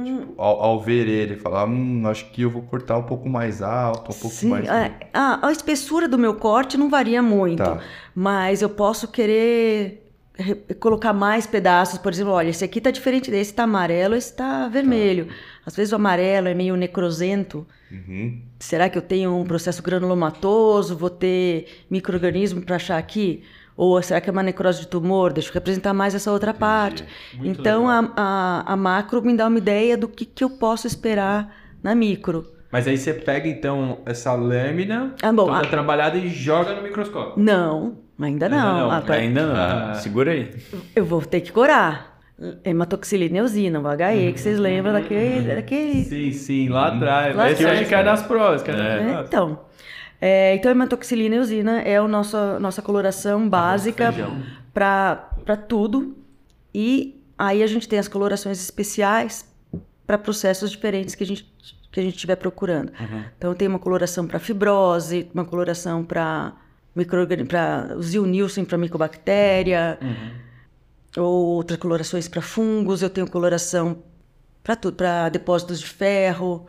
Tipo, ao, ao ver ele, falar, hum, acho que eu vou cortar um pouco mais alto, um pouco Sim, mais... a, a- a espessura do meu corte não varia muito, Tá. mas eu posso querer re- colocar mais pedaços, por exemplo, olha, esse aqui tá diferente desse, tá amarelo, esse tá vermelho. Às vezes o amarelo é meio necrosento. Uhum. Será que eu tenho um processo granulomatoso? Vou ter micro-organismo para achar aqui? Ou será que é uma necrose de tumor? Deixa eu representar mais essa outra parte. Muito então, a, a, a macro me dá uma ideia do que, que eu posso esperar na micro. Mas aí você pega então essa lâmina Ah, bom, toda ah. trabalhada e joga no microscópio. Não, ainda Ainda não. não, Agora, Ainda não. Ah. Segura aí. Eu vou ter que curar. Hematoxilina eosina, o HE, que vocês lembram daquele... daquele... Sim, sim, lá atrás. Lá Mas que atrás. hoje cai nas provas, cai nas É, provas. então, é, então, hematoxilina e eosina é a nossa, nossa coloração básica para tudo. E aí a gente tem as colorações especiais para processos diferentes que a gente que a gente estiver procurando. Então tem uma coloração para fibrose, uma coloração para para Zil-Nielsen para micobactéria, ou outras colorações para fungos. Eu tenho coloração para tudo, para depósitos de ferro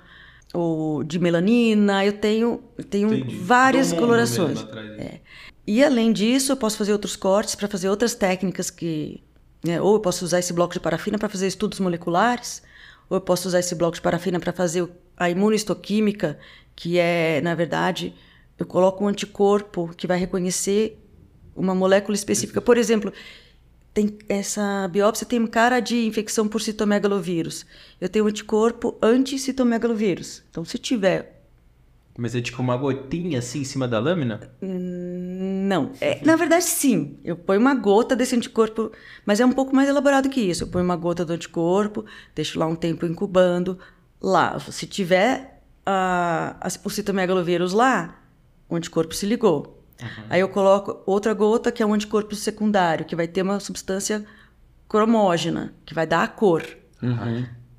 ou de melanina. Eu tenho, eu tenho Entendi. várias colorações. É. E além disso, eu posso fazer outros cortes para fazer outras técnicas que. né, ou eu posso usar esse bloco de parafina para fazer estudos moleculares, ou eu posso usar esse bloco de parafina para fazer a imunohistoquímica, que é, na verdade, eu coloco um anticorpo que vai reconhecer uma molécula específica. Por exemplo, tem essa biópsia tem cara de infecção por citomegalovírus. Eu tenho um anticorpo anti-citomegalovírus. Então, se tiver Mas é tipo uma gotinha assim em cima da lâmina? Não. É, na verdade, sim. Eu ponho uma gota desse anticorpo, mas é um pouco mais elaborado que isso. Eu ponho uma gota do anticorpo, deixo lá um tempo incubando, lavo. Se tiver a, o citomegalovírus lá, o anticorpo se ligou. Aí eu coloco outra gota, que é um anticorpo secundário, que vai ter uma substância cromógena, que vai dar a cor.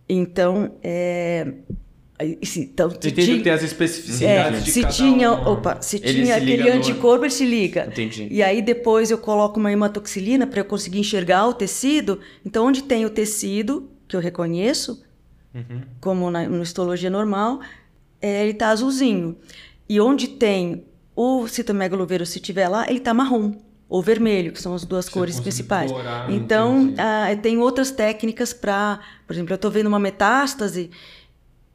Então, é... Então, se Entendi ti- que tem as é, especificidades de se cada tinha, um. opa, se Ele tinha se aquele no- anticorpo, ele se liga. Entendi. E aí depois eu coloco uma hematoxilina para eu conseguir enxergar o tecido. Então, onde tem o tecido, que eu reconheço, como na no histologia normal, é, ele está azulzinho. E onde tem o citomegalovírus, se tiver lá, ele está marrom ou vermelho, que são as duas Você cores principais. colorar, Então, entendi. ah, tem outras técnicas para, por exemplo, eu estou vendo uma metástase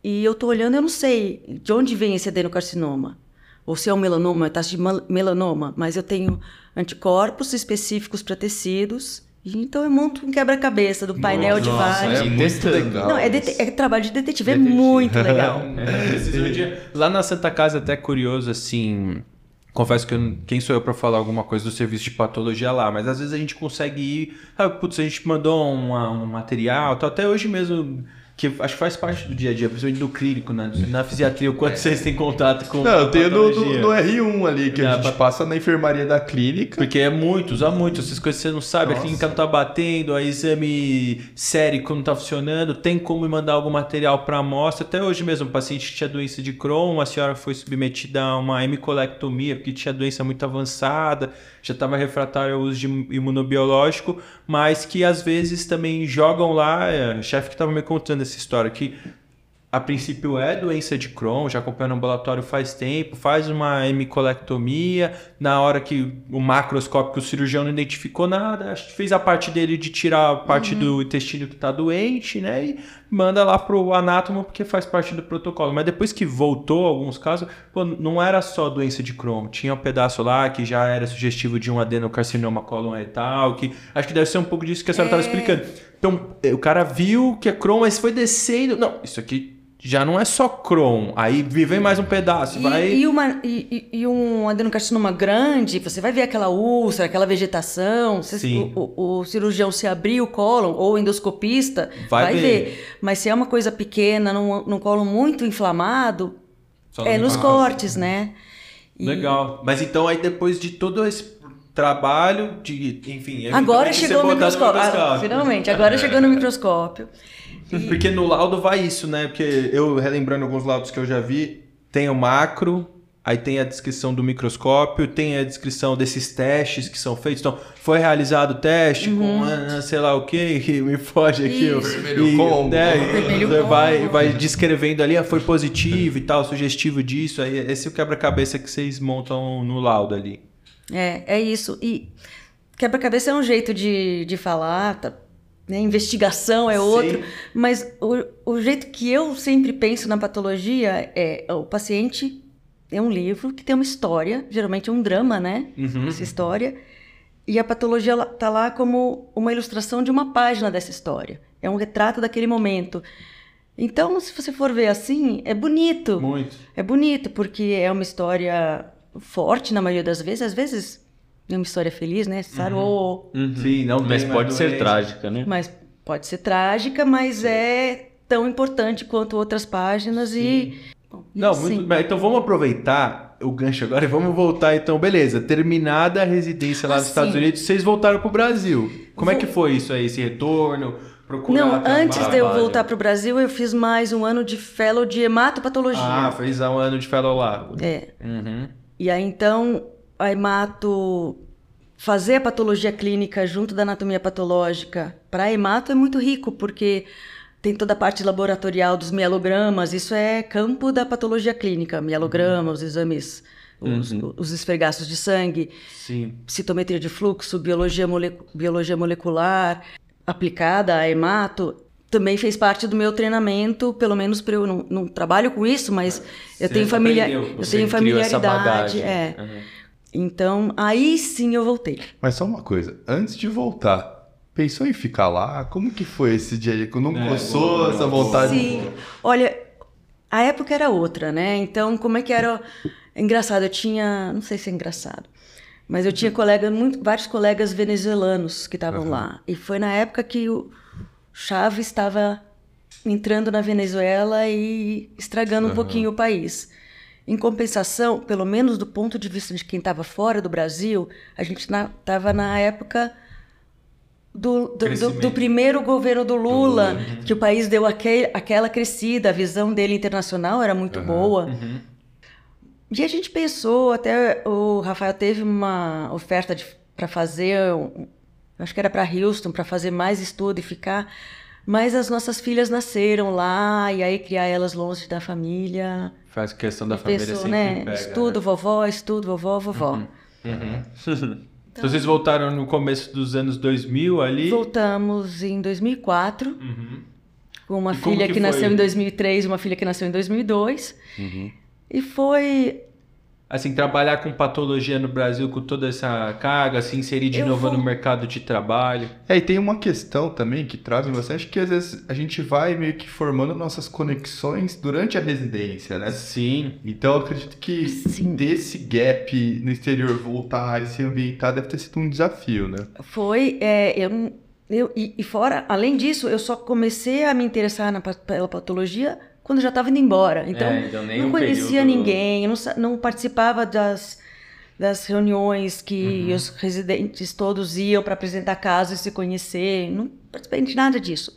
e eu estou olhando, eu não sei de onde vem esse adenocarcinoma. Ou se é um melanoma, metástase de melanoma, mas eu tenho anticorpos específicos para tecidos. E então eu monto um quebra-cabeça do painel de Nossa, vários. é muito Testando. legal. Não, é, é trabalho de detetive, é muito legal. *laughs* É, preciso um dia- Lá na Santa Casa, até curioso, assim. Confesso que eu quem sou eu pra falar alguma coisa do serviço de patologia lá, mas às vezes a gente consegue ir. Ah, putz, a gente mandou uma- um material, tal. até hoje mesmo que acho que faz parte do dia a dia, principalmente do clínico, né? Na fisiatria, o quanto vocês têm contato com Não, eu tenho no, no, no R1 ali, que a gente pra- passa na enfermaria da clínica. Porque é muito, usa muito, essas coisas que você não sabe, a Nossa. clínica não tá batendo, a exame sérico não tá funcionando, tem como mandar algum material para amostra. Até hoje mesmo, um paciente que tinha doença de Crohn, a senhora foi submetida a uma hemicolectomia, porque tinha doença muito avançada, já estava refratário ao uso de imunobiológico, mas que às vezes também jogam lá, é, o chefe que estava me contando essa história, que a princípio é doença de Crohn, já acompanha no ambulatório faz tempo, faz uma hemicolectomia, na hora que o macroscópio que o cirurgião não identificou nada, fez a parte dele de tirar a parte do intestino que está doente, né, e manda lá pro anátomo porque faz parte do protocolo. Mas depois que voltou, alguns casos, pô, não era só doença de Crohn, tinha um pedaço lá que já era sugestivo de um adenocarcinoma coloretal, que acho que deve ser um pouco disso que a senhora estava explicando. Então, eh, o cara viu que é Crohn, mas foi descendo. Não, isso aqui já não é só Crohn. Aí vem mais um pedaço, E, vai. e uma, e, e- um adenocarcinoma grande, você vai ver aquela úlcera, aquela vegetação. você- Sim. o, o- o cirurgião se abrir o cólon, ou o endoscopista, Vai vai, ver. ver. Mas se é uma coisa pequena, num, num cólon muito inflamado, Só é no- nos Ah, cortes, né? E Legal. Mas então aí depois de todo esse trabalho de, enfim, Agora evidentemente, chegou o no microscópio. Ah, microscópio. finalmente, agora chegou no microscópio. *laughs* Porque no laudo vai isso, né? Porque eu, relembrando alguns laudos que eu já vi, tem o macro, aí tem a descrição do microscópio, tem a descrição desses testes que são feitos. Então, foi realizado o teste com ah, sei lá o que, que me foge aqui. o- Isso. Vermelho e, Congo. né, e Vermelho você vai, Congo. vai descrevendo ali, ah, foi positivo e tal, sugestivo disso. Aí esse é o quebra-cabeça que vocês montam no laudo ali. É, é isso. E quebra-cabeça é um jeito de, de falar, tá? né? investigação é outro. Mas o, o jeito que eu sempre penso na patologia é o paciente é um livro que tem uma história, geralmente é um drama, né? Uhum. Essa história. E a patologia tá lá como uma ilustração de uma página dessa história. É um retrato daquele momento. Então, se você for ver assim, é bonito. Muito. É bonito, porque é uma história forte na maioria das vezes. Às vezes é uma história feliz, né? Sarou. Sim, não Mas pode ser trágica, né? Mas pode ser trágica, mas é tão importante quanto outras páginas e. Bom, Não, assim, muito bem. Então vamos aproveitar o gancho agora e vamos voltar então. Beleza, terminada a residência lá nos Ah, Estados sim. Unidos, vocês voltaram pro Brasil. Como é Vou- que foi isso aí, esse retorno? Procurar Não, antes de eu trabalho? voltar para o Brasil, eu fiz mais um ano de fellow de hematopatologia. Ah, fez um ano de fellow lá. É. Uhum. E aí, então, a hemato... Fazer a patologia clínica junto da anatomia patológica para hemato é muito rico, porque tem toda a parte laboratorial dos mielogramas, isso é campo da patologia clínica, mielograma, os exames, os, os esfregaços de sangue, Sim. citometria de fluxo, biologia, mole- biologia molecular aplicada a hemato, também fez parte do meu treinamento, pelo menos para eu não, não trabalho com isso, mas eu Você tenho familia, aprendeu, eu você tenho familiaridade, bagagem. é. Uhum. Então, aí sim eu voltei. Mas só uma coisa, antes de voltar, pensou em ficar lá? Como que foi esse dia? Não É, gostou boa, essa vontade? Sim. Olha, a época era outra, né? Então, como é que era? Engraçado, eu tinha, não sei se é engraçado, mas eu tinha colega, muito, vários colegas venezuelanos que estavam lá. E foi na época que o Chaves estava entrando na Venezuela e estragando um pouquinho o país. Em compensação, pelo menos do ponto de vista de quem estava fora do Brasil, a gente estava na época do, do- do, do primeiro governo do Lula, que o país deu aquele, aquela crescida, a visão dele internacional era muito boa. E a gente pensou, até o Rafael teve uma oferta para fazer, um- acho que era para Houston, para fazer mais estudo e ficar. Mas as nossas filhas nasceram lá, e aí criar elas longe da família. Faz questão da família Pensou, sempre né? pega, estudo, vovó, estudo, vovó, vovó. *laughs* Então vocês voltaram no começo dos anos 2000 ali. Voltamos em 2004, Uhum. com uma E filha que que, nasceu em 2003 e uma filha que nasceu em 2002. E foi Assim, trabalhar com patologia no Brasil com toda essa carga, se inserir de Eu novo vou- no mercado de trabalho. É, e tem uma questão também que trazem bastante, que às vezes a gente vai meio que formando nossas conexões durante a residência, né? Sim. Então eu acredito que Sim. desse gap no exterior voltar e se ambientar deve ter sido um desafio, né? Foi, é, eu, Eu, e, e fora, além disso, eu só comecei a me interessar na, pela patologia quando já estava indo embora. Então, É, então nem não conhecia período- ninguém, não, não participava das, das reuniões que os residentes todos iam para apresentar caso e se conhecer. Não participei de nada disso.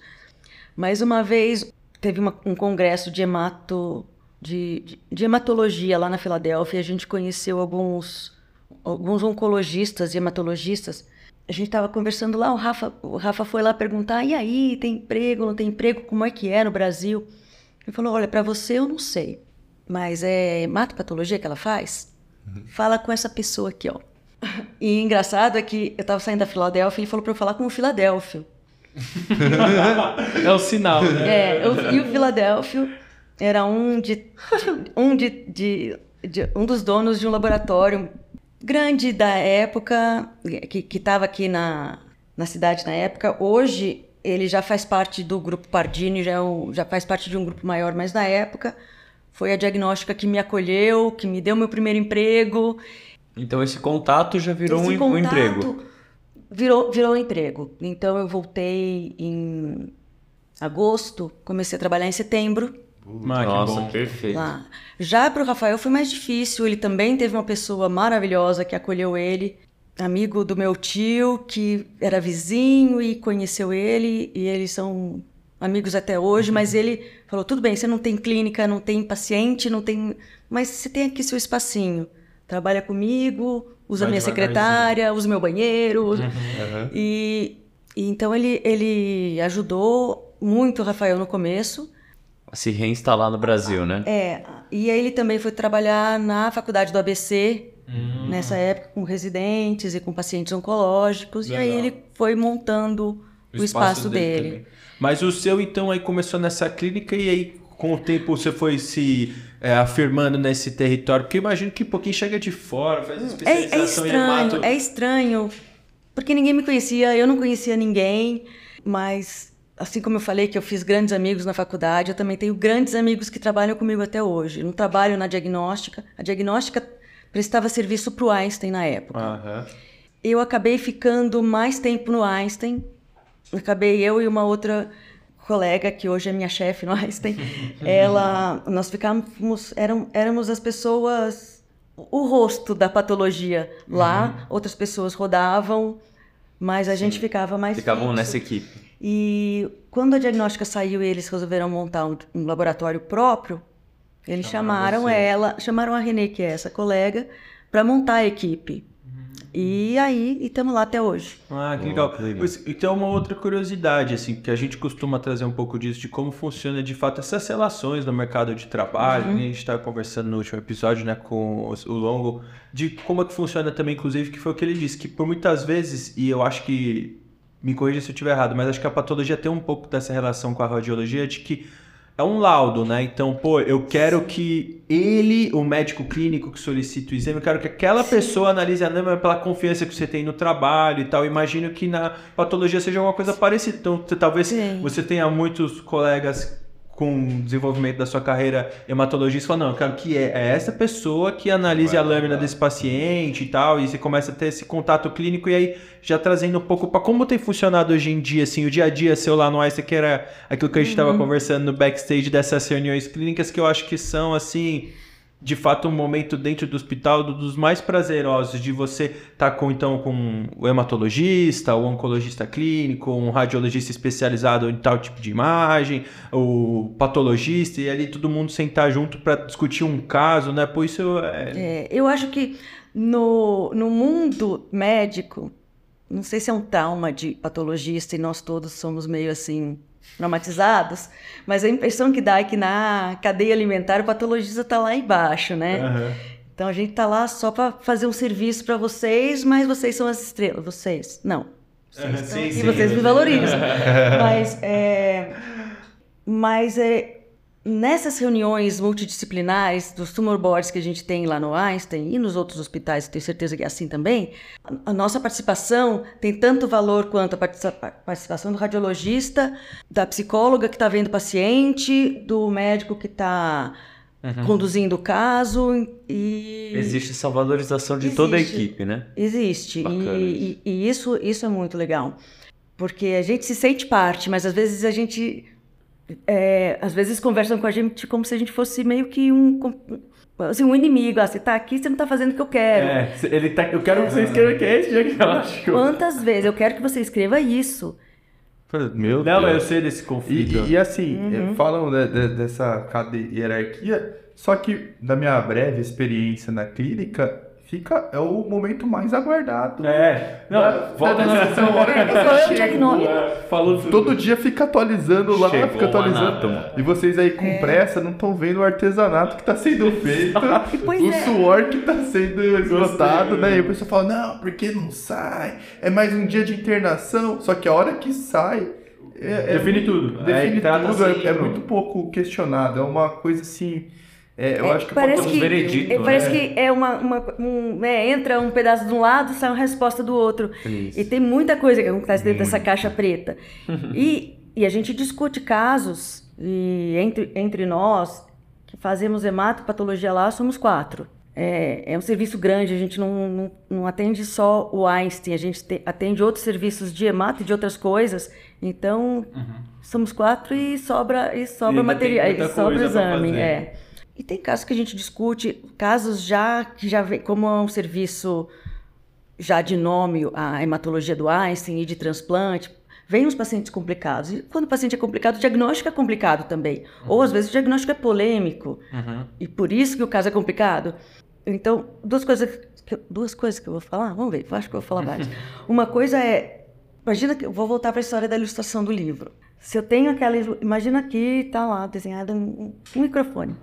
Mas uma vez teve uma- um congresso de hemato de, de- de hematologia lá na Filadélfia. A gente conheceu alguns alguns oncologistas e hematologistas. A gente estava conversando lá, o Rafa, o Rafa foi lá perguntar: "E aí, tem emprego, não tem emprego? Como é que é no Brasil?" Ele falou: "Olha, para você eu não sei, mas é hematopatologia que ela faz? Fala com essa pessoa aqui, ó." *laughs* E engraçado é que eu estava saindo da Filadélfia e ele falou para eu falar com o Filadélfio. *laughs* É o sinal, né? É, eu, e o Filadélfio era um de, um de, de- de- um dos donos de um laboratório grande da época que que estava aqui na, na cidade na época. Hoje ele já faz parte do grupo Pardini, já, é o- já faz parte de um grupo maior, mas na época foi a diagnóstica que me acolheu, que me deu meu primeiro emprego. Então esse contato já virou Esse um, um contato emprego. Virou, virou um emprego. Então eu voltei em agosto, comecei a trabalhar em setembro. Ah, que Nossa, bom. perfeito. lá. Já para o Rafael foi mais difícil. Ele também teve uma pessoa maravilhosa que acolheu ele, amigo do meu tio, que era vizinho e conheceu ele, e eles são amigos até hoje. Mas ele falou: tudo bem, você não tem clínica, não tem paciente, não tem. Mas você tem aqui seu espacinho. Trabalha comigo, usa Vai minha secretária, usa meu banheiro. E, e então ele, ele ajudou muito o Rafael no começo. Se reinstalar no Brasil, né? É, e aí ele também foi trabalhar na faculdade do ABC, Hum. nessa época, com residentes e com pacientes oncológicos. E aí Legal. ele foi montando o, espaço, dele. também. Mas o seu, então, aí começou nessa clínica e aí, com o tempo, você foi se é, afirmando nesse território? Porque eu imagino que um pouquinho chega de fora, faz É, é especialização em hemato. estranho, é estranho, porque ninguém me conhecia, eu não conhecia ninguém, mas assim como eu falei que eu fiz grandes amigos na faculdade, eu também tenho grandes amigos que trabalham comigo até hoje. Eu não trabalho na diagnóstica, a diagnóstica prestava serviço para o Einstein na época. Aham. Eu acabei ficando mais tempo no Einstein. Acabei eu e uma outra colega que hoje é minha chefe no Einstein. *laughs* Ela, nós ficávamos, eram, éramos as pessoas, o rosto da patologia lá. Outras pessoas rodavam, mas a gente ficava mais Ficavam fixo. nessa equipe. E quando a diagnóstica saiu eles resolveram montar um, um laboratório próprio, eles chamaram você. ela, chamaram a Renê, que é essa colega, para montar a equipe. E aí, estamos lá até hoje. Ah, que legal. Pois, Então, uma outra curiosidade, assim, que a gente costuma trazer um pouco disso, de como funciona de fato essas relações no mercado de trabalho. Uhum. que A gente estava conversando no último episódio, né, com o o Longo, de como é que funciona também, inclusive, que foi o que ele disse, que por muitas vezes, e eu acho que, me corrija se eu estiver errado, mas acho que a patologia tem um pouco dessa relação com a radiologia, de que é um laudo, né? Então, pô, eu quero que ele, o médico clínico que solicita o exame, eu quero que aquela pessoa analise a anâmia pela confiança que você tem no trabalho e tal. Imagino que na patologia seja alguma coisa parecida. Então, talvez Sim. você tenha muitos colegas com desenvolvimento da sua carreira hematologista falando, não, eu quero que é, é essa pessoa que analise a lâmina desse paciente e tal, e você começa a ter esse contato clínico e aí já trazendo um pouco para como tem funcionado hoje em dia, assim, o dia a dia seu lá no Einstein, que era aquilo que a gente estava conversando no backstage dessas reuniões clínicas, que eu acho que são, assim, de fato um momento dentro do hospital do- dos mais prazerosos de você estar com então com o hematologista, o oncologista clínico, um radiologista especializado em tal tipo de imagem, o patologista e ali todo mundo sentar junto para discutir um caso, né? Por isso é, É, eu acho que no, no mundo médico, não sei se é um trauma de patologista e nós todos somos meio assim traumatizados, mas a impressão que dá é que na cadeia alimentar o patologista está lá embaixo, né? Aham. Então a gente tá lá só para fazer um serviço para vocês, mas vocês são as estrelas. Vocês, não. Vocês estão sim, aqui, sim. vocês me valorizam. *laughs* mas é, mas é, nessas reuniões multidisciplinares dos tumor boards que a gente tem lá no Einstein e nos outros hospitais, tenho certeza que é assim também, a- nossa participação tem tanto valor quanto a participa- participação do radiologista, da psicóloga que está vendo o paciente, do médico que está conduzindo o caso e Existe essa valorização de toda a Existe. equipe, né? Existe. E, e- e isso, isso é muito legal. Porque a gente se sente parte, mas às vezes a gente. É, às vezes conversam com a gente como se a gente fosse meio que um. Assim, um inimigo. Ah, você tá aqui, você não tá fazendo o que eu quero. É, ele tá, eu quero que você escreva que é esse diagnóstico. Quantas vezes eu quero que você escreva isso? Meu Não, Deus. eu sei desse conflito. E, e assim, Uhum. eh, falam de- de- dessa cadeia hierarquia, só que da minha breve experiência na clínica, fica, é o momento mais aguardado. É, não, Da- volta da na decisão, a hora *laughs* que diagnóstico. Falou Todo dia fica atualizando lá, Chegou fica atualizando. E vocês aí com pressa não estão vendo o artesanato que está sendo *laughs* feito, o é. suor que está sendo esgotado, né? E o pessoal fala, não, porque não sai? É mais um dia de internação. Só que a hora que sai. É, é Define tudo. Define É, tudo, é- assim, é, pronto. muito pouco questionado. É uma coisa assim. É, eu É, acho que parece que, veredito, é, né? parece que é uma, uma- um, é, entra um pedaço de um lado, sai uma resposta do outro. Isso. E tem muita coisa que acontece dentro dessa caixa preta. *laughs* e, e a gente discute casos, e entre, entre nós, que fazemos hematopatologia lá, somos quatro. É, é um serviço grande, a gente não, não, não atende só o Einstein, a gente te- atende outros serviços de hemato e de outras coisas. Então, somos quatro e sobra, e sobra tem material, e sobra exame. É. E tem casos que a gente discute, casos já que já vem, como é um serviço já de nome, a hematologia do Einstein e de transplante, vem os pacientes complicados. E quando o paciente é complicado, o diagnóstico é complicado também. Ou às vezes o diagnóstico é polêmico. E por isso que o caso é complicado. Então, duas coisas que, duas coisas que eu vou falar, vamos ver, acho que eu vou falar várias. *laughs* Uma coisa é, imagina que eu vou voltar para a história da ilustração do livro. Se eu tenho aquela, imagina aqui está lá desenhado um, um microfone.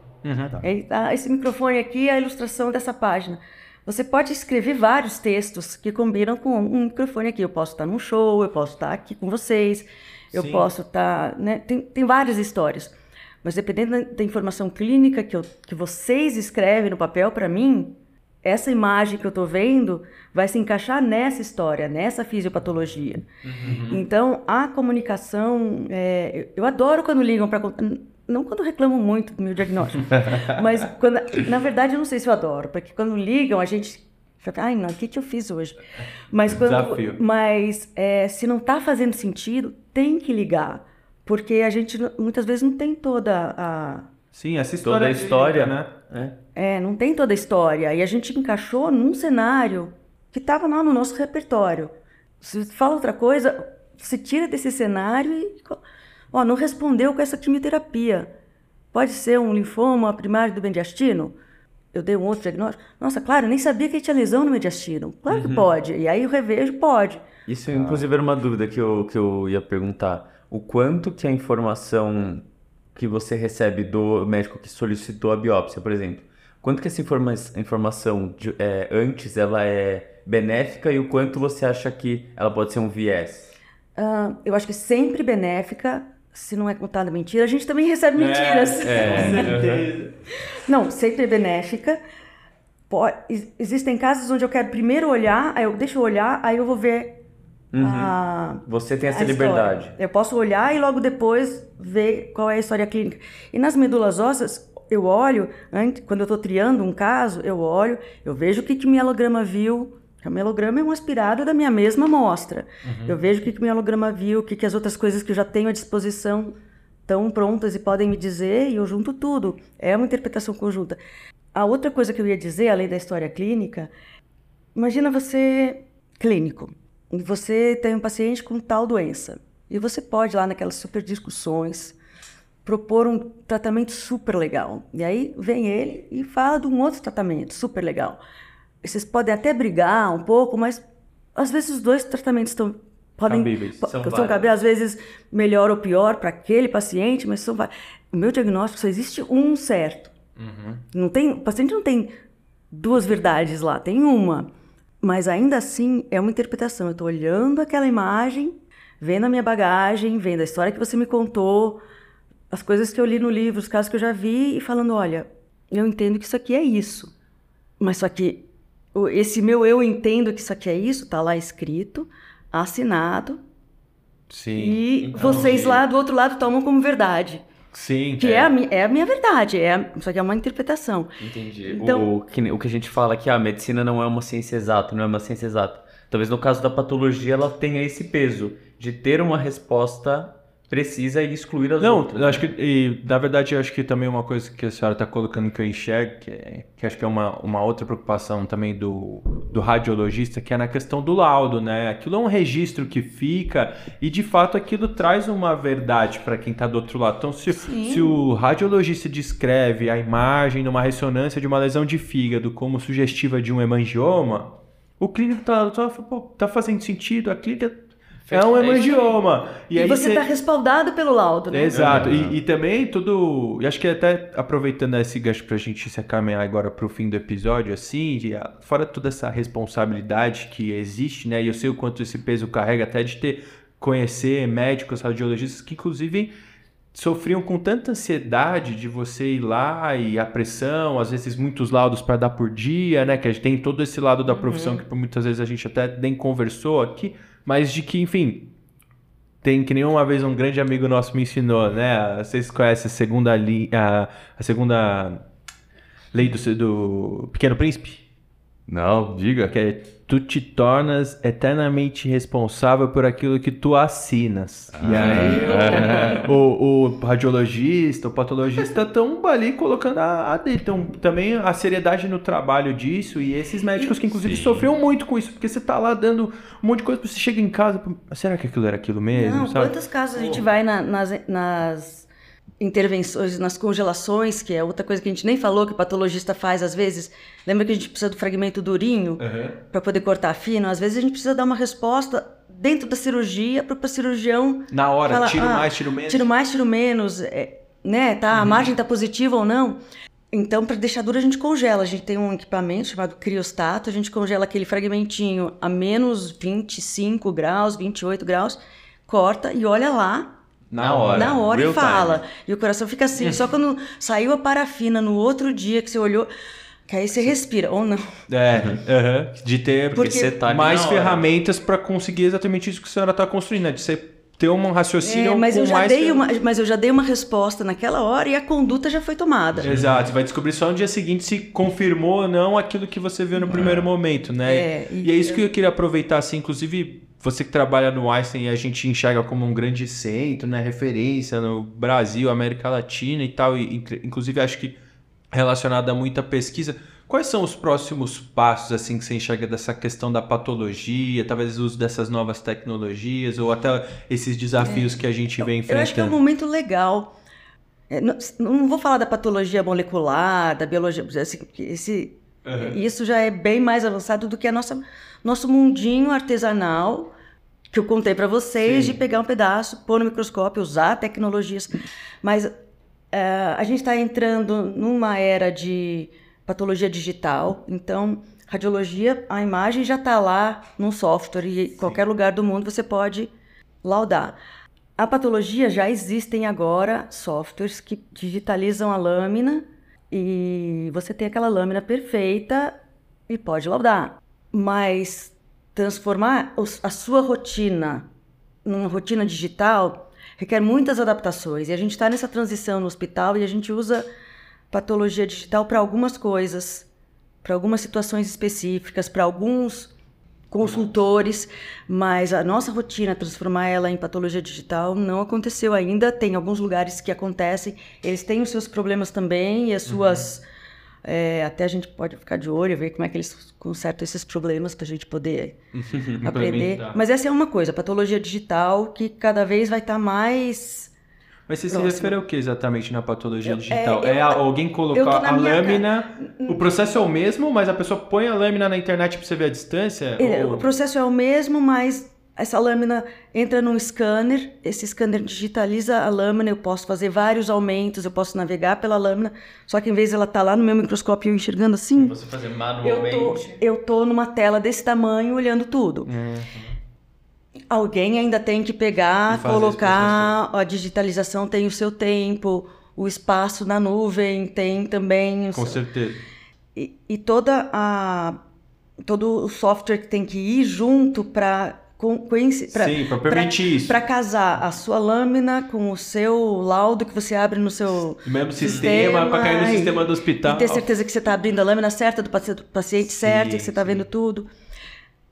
Aí tá, esse microfone aqui é a ilustração dessa página. Você pode escrever vários textos que combinam com um microfone aqui. Eu posso estar num show, eu posso estar aqui com vocês, eu Sim. posso estar. Né? Tem, tem várias histórias. Mas dependendo da, da informação clínica que, eu, que vocês escrevem no papel para mim, essa imagem que eu estou vendo vai se encaixar nessa história, nessa fisiopatologia. Então, a comunicação, é, eu adoro quando ligam para não quando reclamam muito do meu diagnóstico, *laughs* mas quando, na verdade eu não sei se eu adoro, porque quando ligam a gente fica, ai não, o que que eu fiz hoje? Mas quando, Desafio. mas é, se não está fazendo sentido, tem que ligar, porque a gente muitas vezes não tem toda a Sim, essa história. Toda a história, né? né? é, não tem toda a história. E a gente encaixou num cenário que estava lá no nosso repertório. Se fala outra coisa, se tira desse cenário e. Ó, não respondeu com essa quimioterapia. Pode ser um linfoma primário do mediastino? Eu dei um outro diagnóstico. Nossa, claro, eu nem sabia que tinha lesão no mediastino. Claro que pode. E aí eu revejo, pode. Isso, inclusive, era uma dúvida que eu, que eu ia perguntar. O quanto que a informação que você recebe do médico que solicitou a biópsia, por exemplo, quanto que essa informa informação de- é, antes ela é benéfica e o quanto você acha que ela pode ser um viés? Ah, eu acho que sempre benéfica. Se não é contada mentira, a gente também recebe mentiras. É, Não, sempre benéfica. Po- ex- existem casos onde eu quero primeiro olhar, aí eu deixo olhar, aí eu vou ver a, Você tem essa a história. liberdade. Eu posso olhar e logo depois ver qual é a história clínica. E nas medulas ósseas, eu olho, antes, quando eu estou triando um caso, eu olho, eu vejo o que, que o mielograma viu. O mielograma é um aspirado da minha mesma amostra. Eu vejo o que, que o mielograma viu, o que, que as outras coisas que eu já tenho à disposição estão prontas e podem me dizer, e eu junto tudo. É uma interpretação conjunta. A outra coisa que eu ia dizer, além da história clínica, imagina você clínico, você tem um paciente com tal doença, e você pode lá naquelas super discussões propor um tratamento super legal. E aí vem ele e fala de um outro tratamento super legal. Vocês podem até brigar um pouco, mas às vezes os dois tratamentos estão podem Cabíveis, são são cabíveis, às vezes melhor ou pior para aquele paciente, mas são o meu diagnóstico só existe um certo. Não tem, o paciente não tem duas verdades lá, tem uma. Mas ainda assim é uma interpretação. Eu estou olhando aquela imagem, vendo a minha bagagem, vendo a história que você me contou, as coisas que eu li no livro, os casos que eu já vi, e falando: olha, eu entendo que isso aqui é isso. Mas só que esse meu eu entendo que isso aqui é isso, está lá escrito, assinado, Sim. e Então, vocês sim. lá do outro lado tomam como verdade. Sim, Que é, a, mi- é a minha verdade, é, a- só que é uma interpretação. Entendi. Então- O, que, o que a gente fala é que a medicina não é uma ciência exata, não é uma ciência exata. Talvez no caso da patologia ela tenha esse peso. de ter uma resposta precisa excluir as Não, outras. eu acho que, e, na verdade, eu acho que também uma coisa que a senhora está colocando que eu enxergo, que, é- que acho que é uma, uma outra preocupação também do, do radiologista, que é na questão do laudo, né? Aquilo é um registro que fica e, de fato, aquilo traz uma verdade para quem está do outro lado. Então, se, Sim. se o radiologista descreve a imagem numa ressonância de uma lesão de fígado como sugestiva de um hemangioma, o clínico tá, tá, pô, tá fazendo sentido, a clínica é um É isso aí. hemangioma. E, aí você está respaldado pelo laudo, né? Exato, Uhum. e, e também tudo. e Acho que até aproveitando esse gancho pra gente se caminhar agora pro fim do episódio, assim, de, ah, fora toda essa responsabilidade que existe, né? E eu sei o quanto esse peso carrega até de ter conhecer médicos, radiologistas que inclusive sofriam com tanta ansiedade de você ir lá e a pressão, às vezes muitos laudos para dar por dia, né? Que a gente tem todo esse lado da profissão que por muitas vezes a gente até nem conversou aqui, mas de que, enfim, tem que nem uma vez um grande amigo nosso me ensinou, né? Vocês conhecem a segunda li, a, a segunda lei do, do Pequeno Príncipe? Não, diga. Que é tu te tornas eternamente responsável por aquilo que tu assinas. E aí *laughs* o, o radiologista, o patologista estão ali colocando a, a dele. Então, também a seriedade no trabalho disso e esses médicos que inclusive sofriam muito com isso, porque você tá lá dando um monte de coisa, você chega em casa, será que aquilo era aquilo mesmo? Não, sabe? quantos casos a gente vai na- nas, nas intervenções, nas congelações, que é outra coisa que a gente nem falou que o patologista faz às vezes. Lembra que a gente precisa do fragmento durinho para poder cortar fino? Às vezes a gente precisa dar uma resposta dentro da cirurgia para o cirurgião Na hora, Fala, tiro ah, mais, tiro menos. tiro mais, tiro menos, é, né? Tá, a margem tá positiva ou não. Então, para deixar dura, a gente congela. A gente tem um equipamento chamado criostato, a gente congela aquele fragmentinho a menos 25 graus, 28 graus, corta e olha lá Na hora. na hora real e fala. E o coração fica assim. Só quando saiu a parafina no outro dia que você olhou, que aí você respira, ou não. É, aham. de ter Porque tá mais ferramentas para conseguir exatamente isso que a senhora está construindo, né? De você ter um raciocínio É, mas, eu já mais dei uma, mas eu já dei uma resposta naquela hora e a conduta já foi tomada. Exato, você vai descobrir só no dia seguinte se confirmou ou não aquilo que você viu no primeiro momento, né? É, e, e- é isso que eu queria aproveitar, assim, inclusive você que trabalha no Einstein e a gente enxerga como um grande centro, né? Referência no Brasil, América Latina e tal, e inclu- inclusive acho que relacionado a muita pesquisa. Quais são os próximos passos, assim, que você enxerga dessa questão da patologia, talvez o uso dessas novas tecnologias, ou até esses desafios que a gente vem Eu acho que é um enfrentando? momento legal. É, não, não vou falar da patologia molecular, da biologia, assim, porque esse, isso já é bem mais avançado do que a nossa nosso mundinho artesanal que eu contei para vocês Sim. de pegar um pedaço, pôr no microscópio, usar tecnologias, mas é, a gente está entrando numa era de patologia digital, então radiologia, a imagem já está lá num software e em qualquer lugar do mundo você pode laudar. A patologia já existem agora softwares que digitalizam a lâmina e você tem aquela lâmina perfeita e pode laudar. Mas transformar a sua rotina numa rotina digital requer muitas adaptações. E a gente está nessa transição no hospital e a gente usa patologia digital para algumas coisas, para algumas situações específicas, para alguns consultores, mas a nossa rotina, transformar ela em patologia digital, não aconteceu ainda. Tem alguns lugares que acontecem, eles têm os seus problemas também e as suas. é, até a gente pode ficar de olho, ver como é que eles consertam esses problemas para a gente poder *laughs* aprender. Mas essa é uma coisa, patologia digital que cada vez vai estar mais. Mas você se refere ao que exatamente na patologia Eu- digital? é, É, eu- a- alguém colocar a minha- lâmina. O processo é o mesmo, mas a pessoa põe a lâmina na internet pra você ver a distância? É, Ou- O processo é o mesmo, mas essa lâmina entra num scanner, esse scanner digitaliza a lâmina, eu posso fazer vários aumentos, eu posso navegar pela lâmina, só que em vez de ela estar lá no meu microscópio eu enxergando assim, Você fazer eu tô, manualmente. eu tô numa tela desse tamanho olhando tudo. Alguém ainda tem que pegar, colocar, a digitalização tem o seu tempo, o espaço na nuvem tem também o Com seu- certeza. e, e toda a todo o software que tem que ir junto para Sim, pra permitir isso. para casar a sua lâmina com o seu laudo que você abre no seu O mesmo sistema, pra cair no e- sistema do hospital. e ter certeza que você está abrindo a lâmina certa do paci- do paciente Sim, certo, que você está vendo tudo.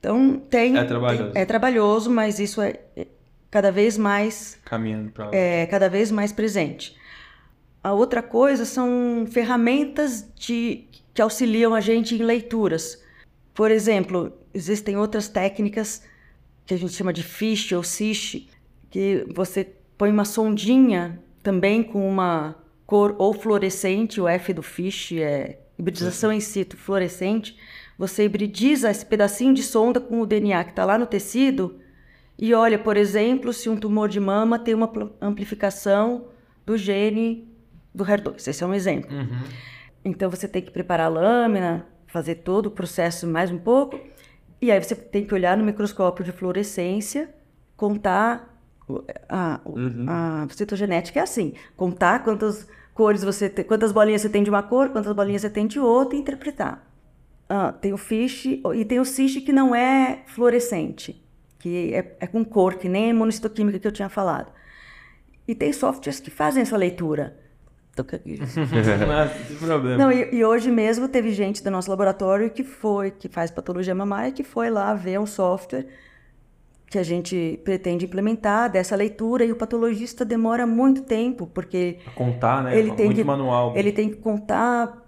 Então tem É trabalhoso. tem- é trabalhoso, mas isso é, é- cada vez mais Caminhando lá. é, cada vez mais presente. A outra coisa são ferramentas de, que auxiliam a gente em leituras. Por exemplo, existem outras técnicas que a gente chama de fish ou sish, que você põe uma sondinha também com uma cor ou fluorescente, o F do fish é hibridização in situ fluorescente. Você hibridiza esse pedacinho de sonda com o DNA que está lá no tecido e olha, por exemplo, se um tumor de mama tem uma pl- amplificação do gene do HER2. Esse é um exemplo. Então você tem que preparar a lâmina, fazer todo o processo mais um pouco, e aí você tem que olhar no microscópio de fluorescência, contar a, o- a citogenética é assim, contar quantas cores você tem, quantas bolinhas você tem de uma cor, quantas bolinhas você tem de outra e interpretar. Ah, tem o fish e tem o CISH que não é fluorescente, que é, é com cor, que nem a imunistoquímica que eu tinha falado. E tem softwares que fazem essa leitura. Não tem *laughs* problema. Não, e, e hoje mesmo teve gente do nosso laboratório que foi, que faz patologia mamária, que foi lá ver um software que a gente pretende implementar dessa leitura e o patologista demora muito tempo, porque Contar, né? ele tem Muito que manual. ele tem que contar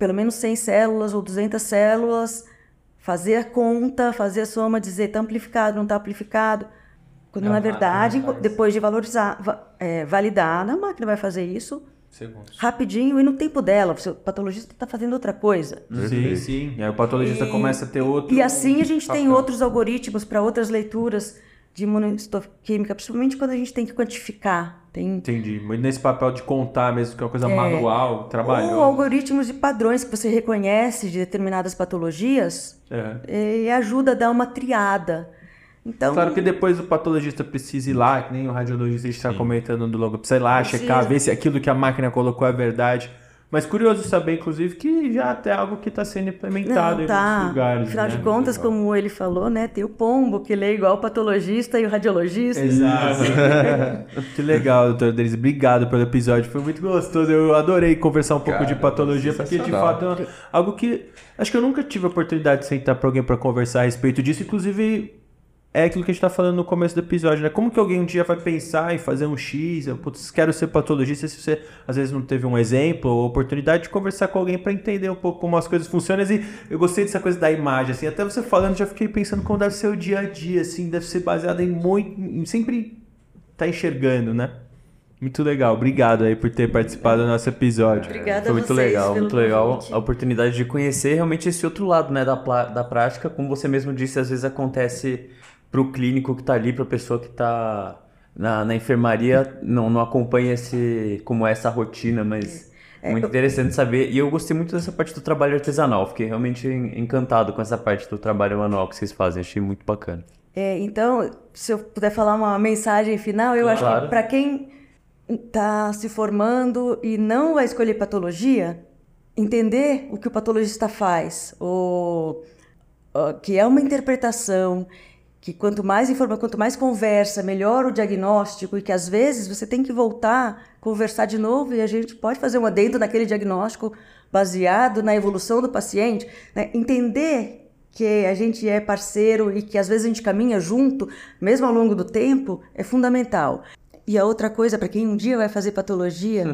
pelo menos 100 células ou 200 células, fazer a conta, fazer a soma, dizer está amplificado, não está amplificado. Quando Não, na a máquina verdade, depois de valorizar, va- é, validar, a máquina vai fazer isso Segundos. rapidinho e no tempo dela. O patologista está fazendo outra coisa. Sim, sim. E aí o patologista começa a ter outro. E assim a gente tem papel. outros algoritmos para outras leituras de imunistoquímica, principalmente quando a gente tem que quantificar. Tem Entendi. Mas nesse papel de contar mesmo, que é uma coisa manual, ou trabalhosa. algoritmos de padrões que você reconhece de determinadas patologias É. e ajuda a dar uma triada. Então, Claro que depois o patologista precisa ir lá, que nem o radiologista está comentando do logo, precisa ir lá, Precisa. checar, ver se aquilo que a máquina colocou é verdade. Mas curioso saber, inclusive, que já até é algo que está sendo implementado não, em tá. muitos lugares. Afinal né? de contas, como ele falou, né, tem o pombo que lê igual o patologista e o radiologista. Exato. *laughs* que legal, doutor Denis. Obrigado pelo episódio. Foi muito gostoso. Eu adorei conversar um pouco Cara, de patologia, porque de fato é algo que. Acho que eu nunca tive a oportunidade de sentar para alguém para conversar a respeito disso. Inclusive, é aquilo que a gente tá falando no começo do episódio, né? Como que alguém um dia vai pensar em fazer um X? Eu, putz, quero ser patologista se você às vezes não teve um exemplo ou oportunidade de conversar com alguém para entender um pouco como as coisas funcionam. E eu gostei dessa coisa da imagem, assim. Até você falando, já fiquei pensando como deve ser o dia a dia, assim. Deve ser baseado em muito. em sempre tá enxergando, né? Muito legal. Obrigado aí por ter participado do nosso episódio. Obrigada Foi a muito vocês legal, pelo muito legal convite. a oportunidade de conhecer realmente esse outro lado, né, da, da prática. Como você mesmo disse, às vezes acontece pro clínico que tá ali, pra pessoa que tá na, na enfermaria, não, não acompanha esse, como é essa rotina, mas muito interessante saber. E eu gostei muito dessa parte do trabalho artesanal, fiquei realmente en- encantado com essa parte do trabalho manual que vocês fazem, achei muito bacana. É, então, se eu puder falar uma mensagem final, eu acho Claro. que para quem está se formando e não vai escolher patologia, entender o que o patologista faz, ou ó, que é uma interpretação, que quanto mais informa, quanto mais conversa, melhor o diagnóstico e que às vezes você tem que voltar, conversar de novo e a gente pode fazer um adendo naquele diagnóstico baseado na evolução do paciente, né? entender que a gente é parceiro e que às vezes a gente caminha junto, mesmo ao longo do tempo, é fundamental. E a outra coisa, para quem um dia vai fazer patologia,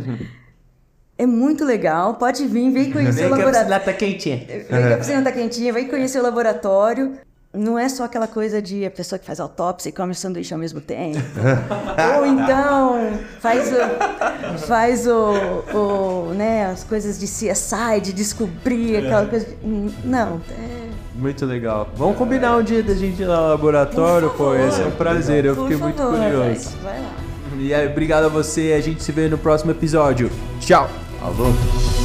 é muito legal. Pode vir, vem conhecer o laboratório. tá quentinha. Vem que a piscina tá quentinha, vem conhecer o laboratório. Não é só aquela coisa de a pessoa que faz autópsia e come sanduíche ao mesmo tempo. *laughs* Ou então faz o, faz o, o, né, as coisas de CSI, de descobrir aquela coisa. de- Não, é, Muito legal. Vamos combinar um dia da gente ir lá no laboratório, pô. Esse é um prazer, eu por fiquei muito favor, curioso. gente, Vai lá. E aí, obrigado a você. A gente se vê no próximo episódio. Tchau. Alô?